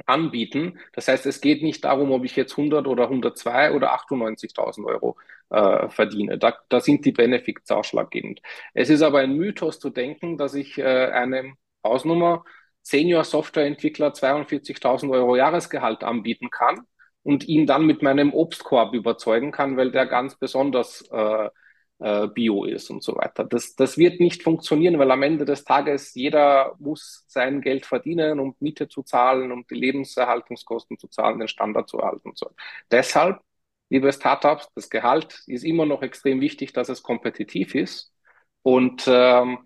anbieten. Das heißt, es geht nicht darum, ob ich jetzt 100 oder 102 oder 98.000 Euro äh, verdiene. Da, da sind die Benefits ausschlaggebend. Es ist aber ein Mythos zu denken, dass ich äh, einem Hausnummer Senior Softwareentwickler 42.000 Euro Jahresgehalt anbieten kann und ihn dann mit meinem Obstkorb überzeugen kann, weil der ganz besonders äh, äh, Bio ist und so weiter. Das, das wird nicht funktionieren, weil am Ende des Tages jeder muss sein Geld verdienen, um Miete zu zahlen, um die Lebenserhaltungskosten zu zahlen, den Standard zu erhalten und so. Deshalb, liebe Startups, das Gehalt ist immer noch extrem wichtig, dass es kompetitiv ist und ähm,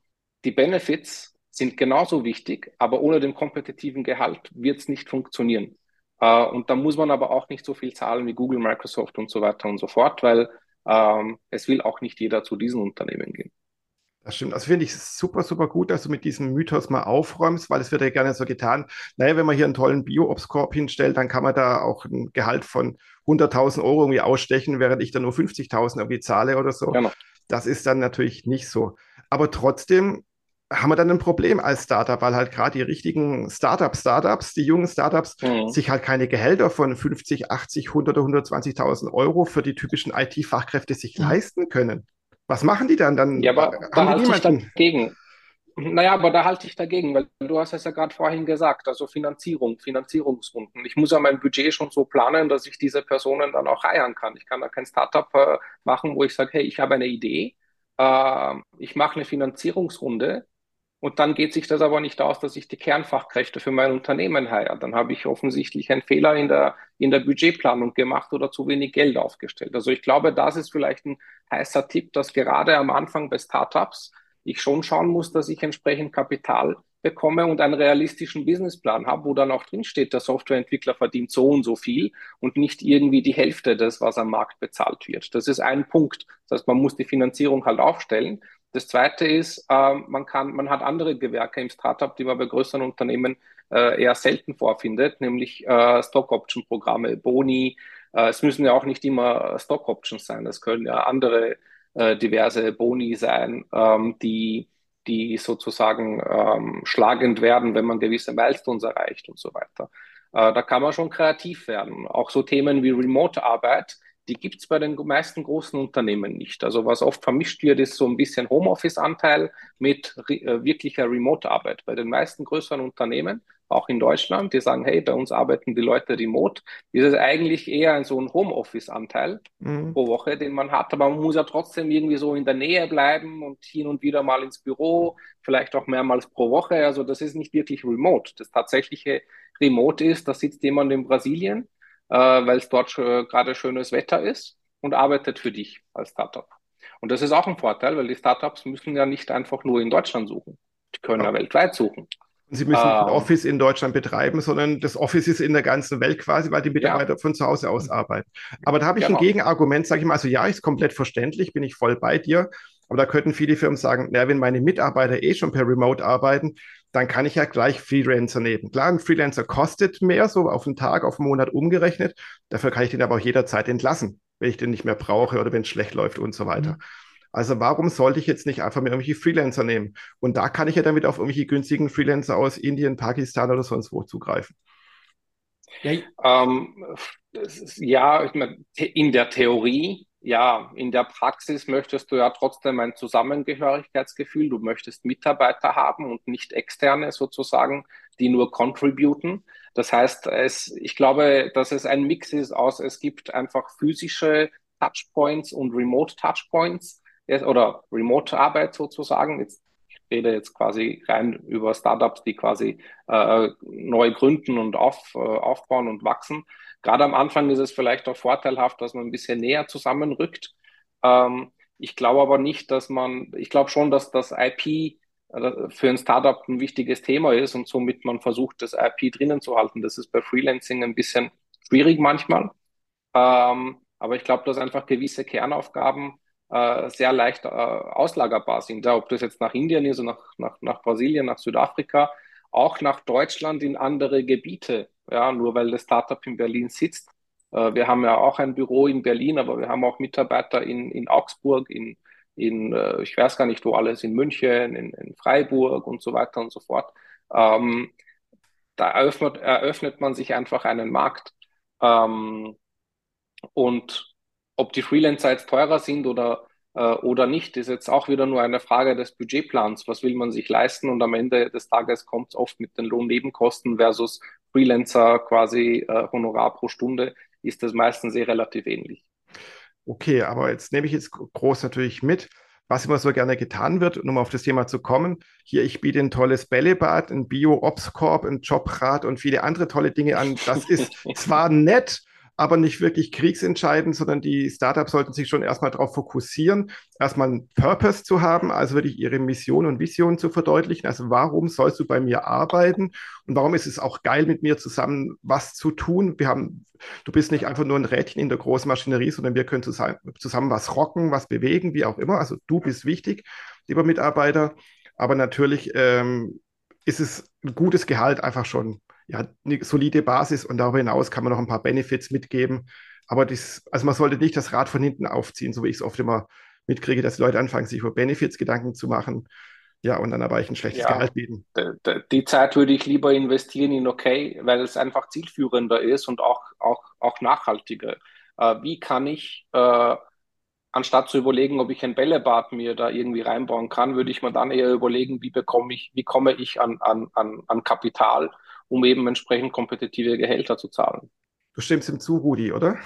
die Benefits sind genauso wichtig, aber ohne den kompetitiven Gehalt wird es nicht funktionieren. Äh, und da muss man aber auch nicht so viel zahlen wie Google, Microsoft und so weiter und so fort, weil ähm, es will auch nicht jeder zu diesen Unternehmen gehen. Das stimmt. Also finde ich super, super gut, dass du mit diesem Mythos mal aufräumst, weil es wird ja gerne so getan. Naja, wenn man hier einen tollen Bio-Ops-Korb hinstellt, dann kann man da auch ein Gehalt von 100.000 Euro irgendwie ausstechen, während ich da nur 50.000 irgendwie zahle oder so. Genau. Das ist dann natürlich nicht so. Aber trotzdem haben wir dann ein Problem als Startup, weil halt gerade die richtigen Startup, Startups, die jungen Startups, mhm. sich halt keine Gehälter von 50, 80, 100 oder 120.000 Euro für die typischen IT-Fachkräfte sich mhm. leisten können. Was machen die dann? dann ja, aber da halte ich dagegen. Naja, aber da halte ich dagegen, weil du hast es ja gerade vorhin gesagt, also Finanzierung, Finanzierungsrunden. Ich muss ja mein Budget schon so planen, dass ich diese Personen dann auch heiern kann. Ich kann da kein Startup äh, machen, wo ich sage, hey, ich habe eine Idee, äh, ich mache eine Finanzierungsrunde, und dann geht sich das aber nicht aus, dass ich die Kernfachkräfte für mein Unternehmen heiere. Dann habe ich offensichtlich einen Fehler in der, in der Budgetplanung gemacht oder zu wenig Geld aufgestellt. Also ich glaube, das ist vielleicht ein heißer Tipp, dass gerade am Anfang bei Startups ich schon schauen muss, dass ich entsprechend Kapital bekomme und einen realistischen Businessplan habe, wo dann auch drinsteht, der Softwareentwickler verdient so und so viel und nicht irgendwie die Hälfte des, was am Markt bezahlt wird. Das ist ein Punkt. Das heißt, man muss die Finanzierung halt aufstellen. Das zweite ist, äh, man kann, man hat andere Gewerke im Startup, die man bei größeren Unternehmen äh, eher selten vorfindet, nämlich äh, Stock-Option-Programme, Boni. Äh, es müssen ja auch nicht immer Stock-Options sein, es können ja andere diverse Boni sein, ähm, die, die sozusagen ähm, schlagend werden, wenn man gewisse Milestones erreicht und so weiter. Da kann man schon kreativ werden. Auch so Themen wie Remote-Arbeit die gibt es bei den meisten großen Unternehmen nicht. Also was oft vermischt wird, ist so ein bisschen Homeoffice-Anteil mit äh, wirklicher Remote-Arbeit. Bei den meisten größeren Unternehmen, auch in Deutschland, die sagen, hey, bei uns arbeiten die Leute remote, ist es eigentlich eher so ein Homeoffice-Anteil mhm. pro Woche, den man hat. Aber man muss ja trotzdem irgendwie so in der Nähe bleiben und hin und wieder mal ins Büro, vielleicht auch mehrmals pro Woche. Also das ist nicht wirklich remote. Das tatsächliche Remote ist, da sitzt jemand in Brasilien äh, weil es dort gerade schönes Wetter ist und arbeitet für dich als Startup. Und das ist auch ein Vorteil, weil die Startups müssen ja nicht einfach nur in Deutschland suchen. Die können ja, ja weltweit suchen. Sie müssen ähm, Office in Deutschland betreiben, sondern das Office ist in der ganzen Welt quasi, weil die Mitarbeiter ja. von zu Hause aus arbeiten. Aber da habe ich genau. ein Gegenargument, sage ich mal, also ja, ist komplett verständlich, bin ich voll bei dir. Aber da könnten viele Firmen sagen, na, wenn meine Mitarbeiter eh schon per Remote arbeiten, dann kann ich ja gleich Freelancer nehmen. Klar, ein Freelancer kostet mehr, so auf einen Tag, auf einen Monat umgerechnet. Dafür kann ich den aber auch jederzeit entlassen, wenn ich den nicht mehr brauche oder wenn es schlecht läuft und so weiter. Mhm. Also warum sollte ich jetzt nicht einfach mir irgendwelche Freelancer nehmen? Und da kann ich ja damit auf irgendwelche günstigen Freelancer aus Indien, Pakistan oder sonst wo zugreifen. Ja, ähm, ja in der Theorie ja, in der Praxis möchtest du ja trotzdem ein Zusammengehörigkeitsgefühl. Du möchtest Mitarbeiter haben und nicht externe sozusagen, die nur contributen. Das heißt, es, ich glaube, dass es ein Mix ist aus, es gibt einfach physische Touchpoints und Remote Touchpoints oder Remote Arbeit sozusagen. Jetzt, ich rede jetzt quasi rein über Startups, die quasi äh, neu gründen und auf, äh, aufbauen und wachsen. Gerade am Anfang ist es vielleicht auch vorteilhaft, dass man ein bisschen näher zusammenrückt. Ähm, ich glaube aber nicht, dass man, ich glaube schon, dass das IP äh, für ein Startup ein wichtiges Thema ist und somit man versucht, das IP drinnen zu halten. Das ist bei Freelancing ein bisschen schwierig manchmal. Ähm, aber ich glaube, dass einfach gewisse Kernaufgaben äh, sehr leicht äh, auslagerbar sind. Ja, ob das jetzt nach Indien ist, nach, nach, nach Brasilien, nach Südafrika, auch nach Deutschland in andere Gebiete. Ja, nur weil das Startup in Berlin sitzt. Äh, wir haben ja auch ein Büro in Berlin, aber wir haben auch Mitarbeiter in, in Augsburg, in, in äh, ich weiß gar nicht wo alles, in München, in, in Freiburg und so weiter und so fort. Ähm, da eröffnet, eröffnet man sich einfach einen Markt. Ähm, und ob die Freelancer jetzt teurer sind oder, äh, oder nicht, ist jetzt auch wieder nur eine Frage des Budgetplans. Was will man sich leisten? Und am Ende des Tages kommt es oft mit den Lohnnebenkosten versus Freelancer quasi äh, Honorar pro Stunde, ist das meistens eh relativ ähnlich. Okay, aber jetzt nehme ich jetzt groß natürlich mit, was immer so gerne getan wird, um auf das Thema zu kommen. Hier, ich biete ein tolles Bällebad, ein Bio-Ops-Korb, ein Jobrad und viele andere tolle Dinge an. Das ist zwar nett, aber nicht wirklich kriegsentscheidend, sondern die Startups sollten sich schon erstmal darauf fokussieren, erstmal einen Purpose zu haben, also wirklich ihre Mission und Vision zu verdeutlichen. Also warum sollst du bei mir arbeiten und warum ist es auch geil, mit mir zusammen was zu tun? Wir haben, du bist nicht einfach nur ein Rädchen in der großen Maschinerie, sondern wir können zusammen, zusammen was rocken, was bewegen, wie auch immer. Also du bist wichtig, lieber Mitarbeiter. Aber natürlich ähm, ist es ein gutes Gehalt einfach schon ja, eine solide Basis und darüber hinaus kann man noch ein paar Benefits mitgeben. Aber das, also man sollte nicht das Rad von hinten aufziehen, so wie ich es oft immer mitkriege, dass Leute anfangen, sich über Benefits Gedanken zu machen. Ja, und dann aber ich ein schlechtes ja, Gehalt bieten. Die Zeit würde ich lieber investieren in okay, weil es einfach zielführender ist und auch, auch, auch nachhaltiger. Äh, wie kann ich, äh, anstatt zu überlegen, ob ich ein Bällebad mir da irgendwie reinbauen kann, würde ich mir dann eher überlegen, wie bekomme ich, wie komme ich an, an, an, an Kapital um eben entsprechend kompetitive Gehälter zu zahlen. Du stimmst ihm zu, Rudi, oder?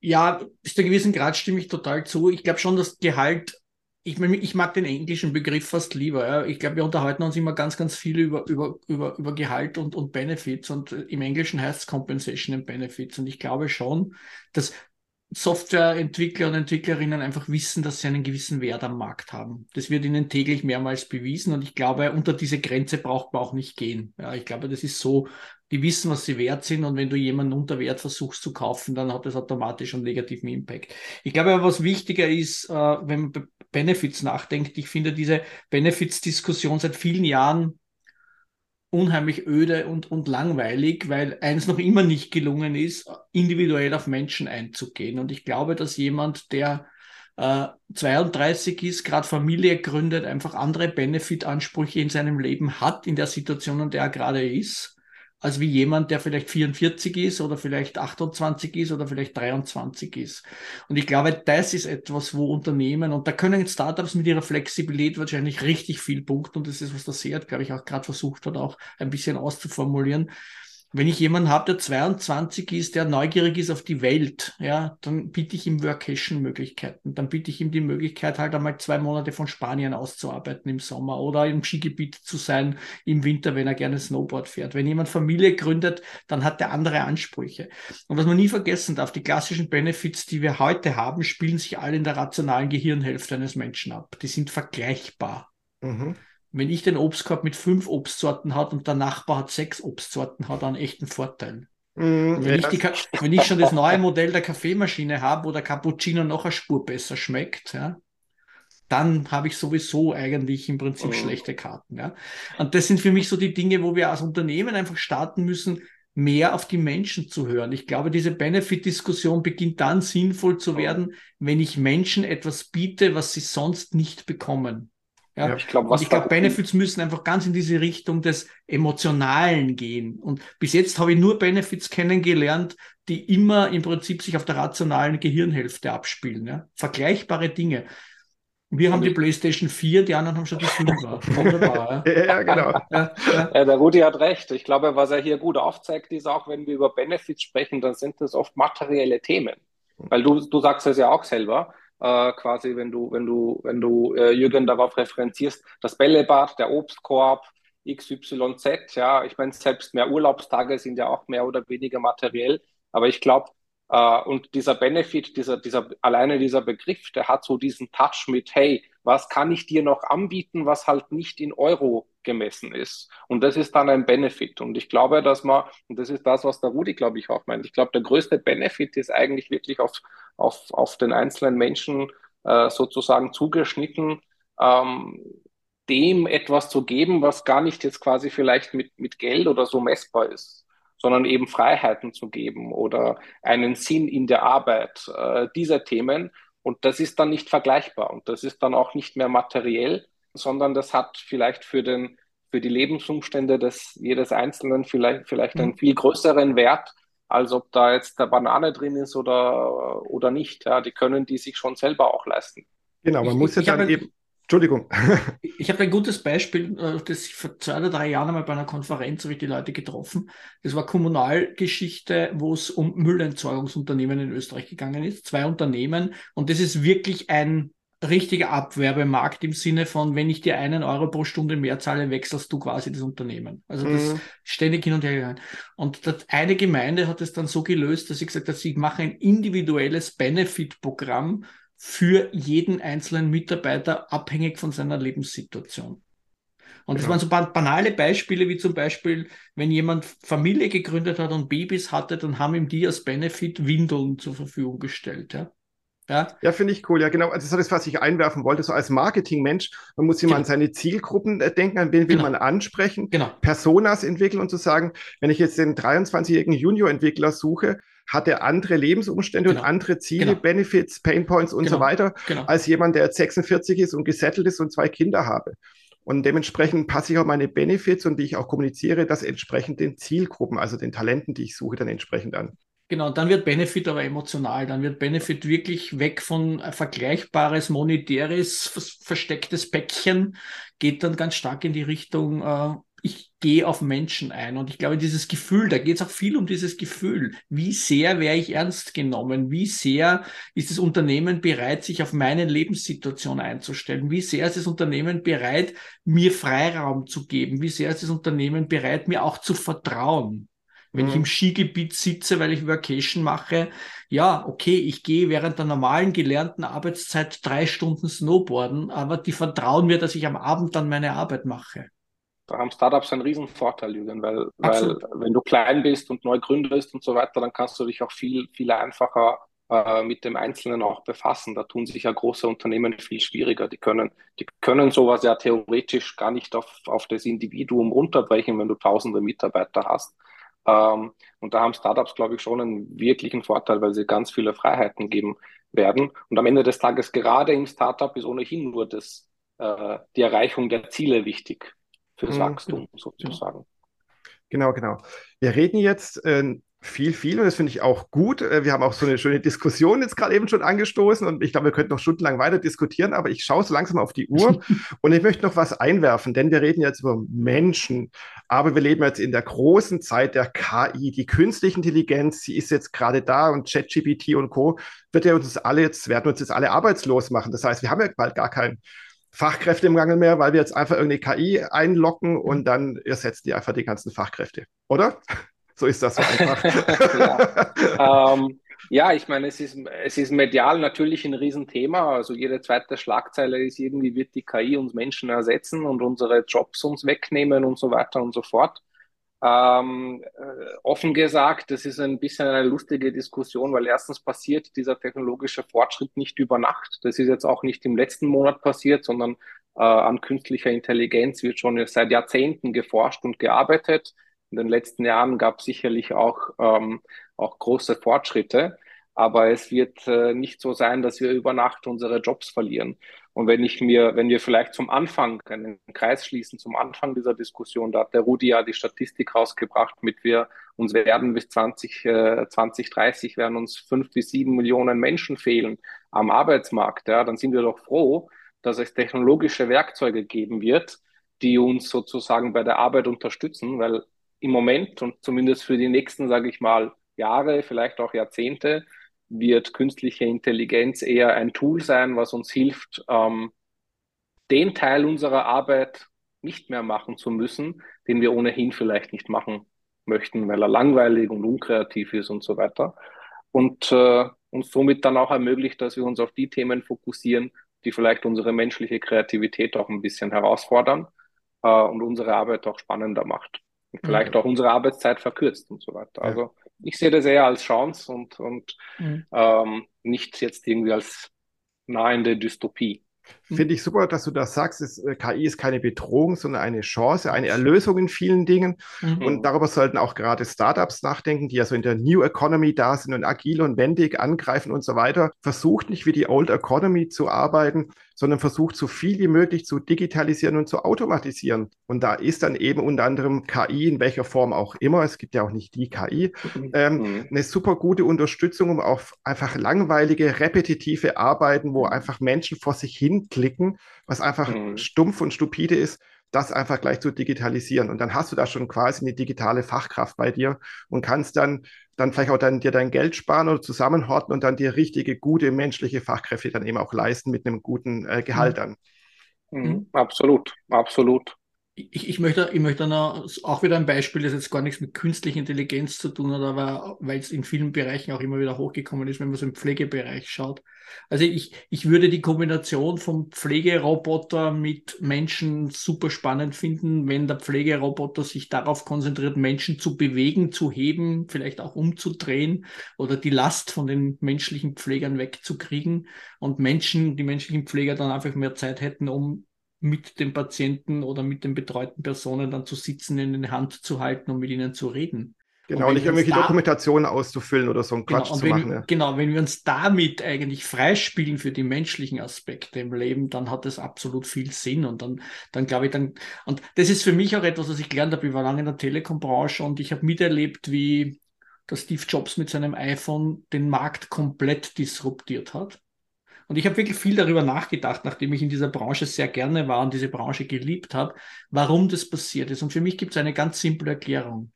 Ja, bis zu einem gewissen Grad stimme ich total zu. Ich glaube schon, dass Gehalt, ich, ich mag den englischen Begriff fast lieber. Ja. Ich glaube, wir unterhalten uns immer ganz, ganz viel über, über, über, über Gehalt und, und Benefits und im Englischen heißt es Compensation and Benefits. Und ich glaube schon, dass Softwareentwickler und Entwicklerinnen einfach wissen, dass sie einen gewissen Wert am Markt haben. Das wird ihnen täglich mehrmals bewiesen und ich glaube, unter diese Grenze braucht man auch nicht gehen. Ja, ich glaube, das ist so, die wissen, was sie wert sind und wenn du jemanden unter Wert versuchst zu kaufen, dann hat das automatisch einen negativen Impact. Ich glaube, was wichtiger ist, äh, wenn man Benefits nachdenkt, ich finde diese Benefits-Diskussion seit vielen Jahren unheimlich öde und, und langweilig, weil eins noch immer nicht gelungen ist, individuell auf Menschen einzugehen. Und ich glaube, dass jemand, der äh, 32 ist, gerade Familie gründet, einfach andere Benefit-Ansprüche in seinem Leben hat, in der Situation, in der er gerade ist, als wie jemand, der vielleicht 44 ist oder vielleicht 28 ist oder vielleicht 23 ist. Und ich glaube, das ist etwas, wo Unternehmen, und da können Startups mit ihrer Flexibilität wahrscheinlich richtig viel punkten. Und das ist, was der Seat, glaube ich, auch gerade versucht hat, auch ein bisschen auszuformulieren. Wenn ich jemanden habe, der 22 ist, der neugierig ist auf die Welt, ja, dann biete ich ihm Workation-Möglichkeiten. Dann biete ich ihm die Möglichkeit, halt einmal zwei Monate von Spanien auszuarbeiten im Sommer oder im Skigebiet zu sein im Winter, wenn er gerne Snowboard fährt. Wenn jemand Familie gründet, dann hat er andere Ansprüche. Und was man nie vergessen darf, die klassischen Benefits, die wir heute haben, spielen sich alle in der rationalen Gehirnhälfte eines Menschen ab. Die sind vergleichbar. Mhm wenn ich den Obstkorb mit fünf Obstsorten hat und der Nachbar hat sechs Obstsorten, hat er einen echten Vorteil. Mm, wenn, ich die, wenn, ich schon das neue Modell der Kaffeemaschine habe, wo der Cappuccino noch eine Spur besser schmeckt, ja, dann habe ich sowieso eigentlich im Prinzip oh. schlechte Karten. Ja. Und das sind für mich so die Dinge, wo wir als Unternehmen einfach starten müssen, mehr auf die Menschen zu hören. Ich glaube, diese Benefit-Diskussion beginnt dann sinnvoll zu werden, wenn ich Menschen etwas biete, was sie sonst nicht bekommen. Ja, ja ich glaube, glaub, Benefits müssen einfach ganz in diese Richtung des Emotionalen gehen. Und bis jetzt habe ich nur Benefits kennengelernt, die immer im Prinzip sich auf der rationalen Gehirnhälfte abspielen. Ja? Vergleichbare Dinge. Wir haben die PlayStation 4, die anderen haben schon die 5er. Wunderbar. Ja, ja genau. Ja, ja. der Rudi hat recht. Ich glaube, was er hier gut aufzeigt, ist auch, wenn wir über Benefits sprechen, dann sind das oft materielle Themen. Weil du, du sagst es ja auch selber äh, quasi, wenn du, wenn du, wenn du äh, Jürgen darauf referenzierst, das Bällebad, der Obstkorb, XYZ, ja, ich meine, selbst mehr Urlaubstage sind ja auch mehr oder weniger materiell. Aber ich glaube, äh, und dieser Benefit, dieser, dieser, alleine dieser Begriff, der hat so diesen Touch mit, hey, was kann ich dir noch anbieten, was halt nicht in Euro gemessen ist. Und das ist dann ein Benefit. Und ich glaube, dass man, und das ist das, was der Rudi, glaube ich, auch meint, ich glaube, der größte Benefit ist eigentlich wirklich auf, auf, auf den einzelnen Menschen äh, sozusagen zugeschnitten, ähm, dem etwas zu geben, was gar nicht jetzt quasi vielleicht mit, mit Geld oder so messbar ist sondern eben Freiheiten zu geben oder einen Sinn in der Arbeit äh, dieser Themen. Und das ist dann nicht vergleichbar und das ist dann auch nicht mehr materiell, sondern das hat vielleicht für den für die Lebensumstände des jedes Einzelnen vielleicht vielleicht einen mhm. viel größeren Wert, als ob da jetzt der Banane drin ist oder oder nicht. Ja, die können die sich schon selber auch leisten. Genau, man ich, muss ja dann eben Entschuldigung. ich habe ein gutes Beispiel, äh, das ich vor zwei oder drei Jahren einmal bei einer Konferenz habe ich die Leute getroffen. Das war Kommunalgeschichte, wo es um Müllentsorgungsunternehmen in Österreich gegangen ist. Zwei Unternehmen. Und das ist wirklich ein richtiger Abwerbemarkt im Sinne von, wenn ich dir einen Euro pro Stunde mehr zahle, wechselst du quasi das Unternehmen. Also das mhm. ständig hin und her gegangen. Und das, eine Gemeinde hat es dann so gelöst, dass sie gesagt hat, ich mache ein individuelles Benefit-Programm für jeden einzelnen Mitarbeiter abhängig von seiner Lebenssituation. Und das genau. waren so banale Beispiele, wie zum Beispiel, wenn jemand Familie gegründet hat und Babys hatte, dann haben ihm die als Benefit Windeln zur Verfügung gestellt. Ja, ja, ja finde ich cool. Ja, genau. Also das ist das, was ich einwerfen wollte. So als Marketingmensch, man muss immer genau. an seine Zielgruppen äh, denken, an wen will genau. man ansprechen, genau. Personas entwickeln und zu sagen, wenn ich jetzt den 23-jährigen Junior-Entwickler suche, hat er andere Lebensumstände genau. und andere Ziele, genau. Benefits, Painpoints und genau. so weiter, genau. als jemand, der jetzt 46 ist und gesettelt ist und zwei Kinder habe. Und dementsprechend passe ich auch meine Benefits und wie ich auch kommuniziere, das entsprechend den Zielgruppen, also den Talenten, die ich suche, dann entsprechend an. Genau, dann wird Benefit aber emotional. Dann wird Benefit wirklich weg von vergleichbares, monetäres, verstecktes Päckchen, geht dann ganz stark in die Richtung, äh, ich gehe auf Menschen ein. Und ich glaube, dieses Gefühl, da geht es auch viel um dieses Gefühl. Wie sehr wäre ich ernst genommen? Wie sehr ist das Unternehmen bereit, sich auf meine Lebenssituation einzustellen? Wie sehr ist das Unternehmen bereit, mir Freiraum zu geben? Wie sehr ist das Unternehmen bereit, mir auch zu vertrauen? Wenn mhm. ich im Skigebiet sitze, weil ich Vacation mache, ja, okay, ich gehe während der normalen gelernten Arbeitszeit drei Stunden Snowboarden, aber die vertrauen mir, dass ich am Abend dann meine Arbeit mache. Da haben Startups einen riesen Vorteil, Jürgen, weil, weil wenn du klein bist und neu gründest und so weiter, dann kannst du dich auch viel, viel einfacher äh, mit dem Einzelnen auch befassen. Da tun sich ja große Unternehmen viel schwieriger. Die können, die können sowas ja theoretisch gar nicht auf, auf das Individuum runterbrechen, wenn du tausende Mitarbeiter hast. Ähm, und da haben Startups, glaube ich, schon einen wirklichen Vorteil, weil sie ganz viele Freiheiten geben werden. Und am Ende des Tages, gerade im Startup, ist ohnehin nur das, äh, die Erreichung der Ziele wichtig fürs mhm. Wachstum sozusagen. Genau, genau. Wir reden jetzt äh, viel, viel und das finde ich auch gut. Äh, wir haben auch so eine schöne Diskussion jetzt gerade eben schon angestoßen und ich glaube, wir könnten noch stundenlang weiter diskutieren, aber ich schaue so langsam auf die Uhr und ich möchte noch was einwerfen, denn wir reden jetzt über Menschen, aber wir leben jetzt in der großen Zeit der KI, die künstliche Intelligenz, sie ist jetzt gerade da und ChatGPT und Co. wird ja uns alle jetzt, werden uns jetzt alle arbeitslos machen. Das heißt, wir haben ja bald gar keinen Fachkräfte im Mangel mehr, weil wir jetzt einfach irgendeine KI einlocken und mhm. dann ersetzt die einfach die ganzen Fachkräfte, oder? So ist das so einfach. ja. ähm, ja, ich meine, es ist, es ist medial natürlich ein Riesenthema. Also jede zweite Schlagzeile ist irgendwie, wird die KI uns Menschen ersetzen und unsere Jobs uns wegnehmen und so weiter und so fort. Ähm, äh, offen gesagt, das ist ein bisschen eine lustige Diskussion, weil erstens passiert dieser technologische Fortschritt nicht über Nacht. Das ist jetzt auch nicht im letzten Monat passiert, sondern äh, an künstlicher Intelligenz wird schon seit Jahrzehnten geforscht und gearbeitet. In den letzten Jahren gab es sicherlich auch, ähm, auch große Fortschritte, aber es wird äh, nicht so sein, dass wir über Nacht unsere Jobs verlieren. Und wenn ich mir, wenn wir vielleicht zum Anfang einen Kreis schließen, zum Anfang dieser Diskussion, da hat der Rudi ja die Statistik rausgebracht, mit wir uns werden bis 20, äh, 2030 werden uns fünf bis sieben Millionen Menschen fehlen am Arbeitsmarkt. Ja, dann sind wir doch froh, dass es technologische Werkzeuge geben wird, die uns sozusagen bei der Arbeit unterstützen, weil im Moment und zumindest für die nächsten, sage ich mal, Jahre, vielleicht auch Jahrzehnte, wird künstliche Intelligenz eher ein Tool sein, was uns hilft, ähm, den Teil unserer Arbeit nicht mehr machen zu müssen, den wir ohnehin vielleicht nicht machen möchten, weil er langweilig und unkreativ ist und so weiter. Und äh, uns somit dann auch ermöglicht, dass wir uns auf die Themen fokussieren, die vielleicht unsere menschliche Kreativität auch ein bisschen herausfordern äh, und unsere Arbeit auch spannender macht. Und vielleicht mhm. auch unsere Arbeitszeit verkürzt und so weiter. Ja. Also ich sehe das eher als Chance und, und mhm. ähm, nicht jetzt irgendwie als nahende Dystopie. Hm. Finde ich super, dass du das sagst. Es, äh, KI ist keine Bedrohung, sondern eine Chance, eine Erlösung in vielen Dingen. Mhm. Und darüber sollten auch gerade Startups nachdenken, die ja so in der New Economy da sind und agil und wendig angreifen und so weiter. Versucht nicht wie die Old Economy zu arbeiten, sondern versucht so viel wie möglich zu digitalisieren und zu automatisieren. Und da ist dann eben unter anderem KI, in welcher Form auch immer, es gibt ja auch nicht die KI, mhm. ähm, mhm. eine super gute Unterstützung, um auch einfach langweilige, repetitive Arbeiten, wo einfach Menschen vor sich hin klicken, was einfach mhm. stumpf und stupide ist, das einfach gleich zu digitalisieren. Und dann hast du da schon quasi eine digitale Fachkraft bei dir und kannst dann, dann vielleicht auch dann dir dein Geld sparen oder zusammenhorten und dann dir richtige, gute menschliche Fachkräfte dann eben auch leisten mit einem guten äh, Gehalt mhm. dann. Mhm. Absolut, absolut ich, ich, möchte, ich möchte noch auch wieder ein Beispiel, das jetzt gar nichts mit künstlicher Intelligenz zu tun hat, aber weil es in vielen Bereichen auch immer wieder hochgekommen ist, wenn man so im Pflegebereich schaut. Also ich, ich würde die Kombination vom Pflegeroboter mit Menschen super spannend finden, wenn der Pflegeroboter sich darauf konzentriert, Menschen zu bewegen, zu heben, vielleicht auch umzudrehen oder die Last von den menschlichen Pflegern wegzukriegen und Menschen, die menschlichen Pfleger dann einfach mehr Zeit hätten, um mit dem Patienten oder mit den betreuten Personen dann zu sitzen, in die Hand zu halten und mit ihnen zu reden. Genau, nicht irgendwelche da, Dokumentationen auszufüllen oder so einen genau, Quatsch zu wenn, machen. Ja. Genau, wenn wir uns damit eigentlich freispielen für die menschlichen Aspekte im Leben, dann hat das absolut viel Sinn. Und dann, dann glaube ich, dann, und das ist für mich auch etwas, was ich gelernt habe. Ich war lange in der Telekom-Branche und ich habe miterlebt, wie der Steve Jobs mit seinem iPhone den Markt komplett disruptiert hat. Und ich habe wirklich viel darüber nachgedacht, nachdem ich in dieser Branche sehr gerne war und diese Branche geliebt habe, warum das passiert ist. Und für mich gibt es eine ganz simple Erklärung.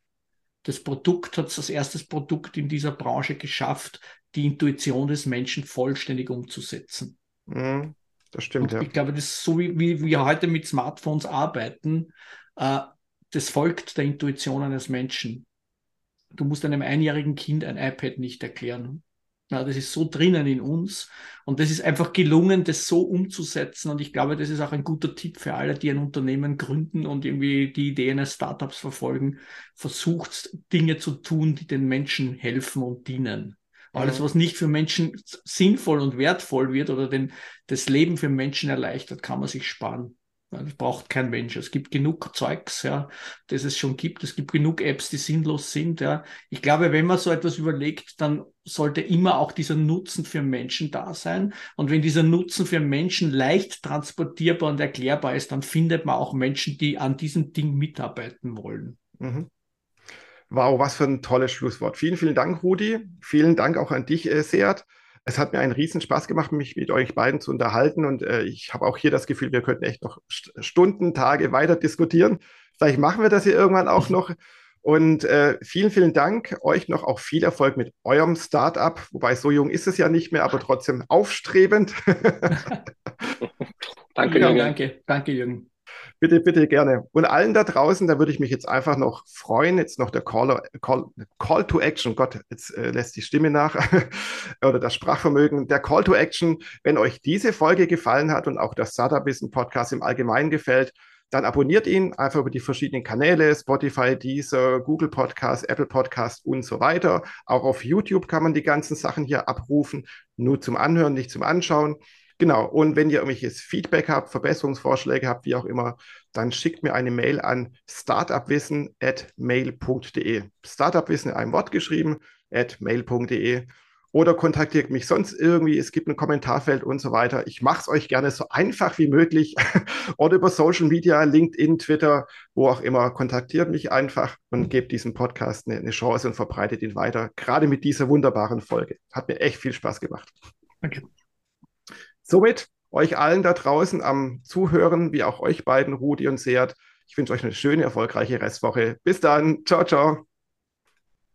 Das Produkt hat das erste Produkt in dieser Branche geschafft, die Intuition des Menschen vollständig umzusetzen. Mhm, das stimmt, und ja. Ich glaube, das ist so, wie, wie wir heute mit Smartphones arbeiten, äh, das folgt der Intuition eines Menschen. Du musst einem einjährigen Kind ein iPad nicht erklären. Ja, das ist so drinnen in uns und das ist einfach gelungen, das so umzusetzen. Und ich glaube, das ist auch ein guter Tipp für alle, die ein Unternehmen gründen und irgendwie die Idee eines Startups verfolgen. Versucht Dinge zu tun, die den Menschen helfen und dienen. Alles, mhm. was nicht für Menschen sinnvoll und wertvoll wird oder den, das Leben für Menschen erleichtert, kann man sich sparen. Das braucht kein Mensch. Es gibt genug Zeugs, ja, das es schon gibt. Es gibt genug Apps, die sinnlos sind. Ja. Ich glaube, wenn man so etwas überlegt, dann sollte immer auch dieser Nutzen für Menschen da sein. Und wenn dieser Nutzen für Menschen leicht transportierbar und erklärbar ist, dann findet man auch Menschen, die an diesem Ding mitarbeiten wollen. Mhm. Wow, was für ein tolles Schlusswort. Vielen, vielen Dank, Rudi. Vielen Dank auch an dich, äh, Seat. Es hat mir einen riesen Spaß gemacht, mich mit euch beiden zu unterhalten und äh, ich habe auch hier das Gefühl, wir könnten echt noch Stunden, Tage weiter diskutieren. Vielleicht machen wir das hier irgendwann auch noch. Und äh, vielen, vielen Dank. Euch noch auch viel Erfolg mit eurem Startup. Wobei so jung ist es ja nicht mehr, aber trotzdem aufstrebend. danke, ja, Jürgen. Danke, danke, Jürgen. Bitte, bitte gerne. Und allen da draußen, da würde ich mich jetzt einfach noch freuen, jetzt noch der Call, Call, Call to Action, Gott, jetzt äh, lässt die Stimme nach, oder das Sprachvermögen, der Call to Action, wenn euch diese Folge gefallen hat und auch das Startup Wissen Podcast im Allgemeinen gefällt, dann abonniert ihn einfach über die verschiedenen Kanäle, Spotify, Deezer, Google Podcast, Apple Podcast und so weiter. Auch auf YouTube kann man die ganzen Sachen hier abrufen, nur zum Anhören, nicht zum Anschauen. Genau, und wenn ihr irgendwelches Feedback habt, Verbesserungsvorschläge habt, wie auch immer, dann schickt mir eine Mail an startupwissen.mail.de. Startupwissen in einem Wort geschrieben, at mail.de. Oder kontaktiert mich sonst irgendwie, es gibt ein Kommentarfeld und so weiter. Ich mache es euch gerne so einfach wie möglich. Oder über Social Media, LinkedIn, Twitter, wo auch immer, kontaktiert mich einfach und gebt diesem Podcast eine, eine Chance und verbreitet ihn weiter. Gerade mit dieser wunderbaren Folge. Hat mir echt viel Spaß gemacht. Danke. Somit euch allen da draußen am Zuhören, wie auch euch beiden, Rudi und Seat. Ich wünsche euch eine schöne, erfolgreiche Restwoche. Bis dann. Ciao, ciao.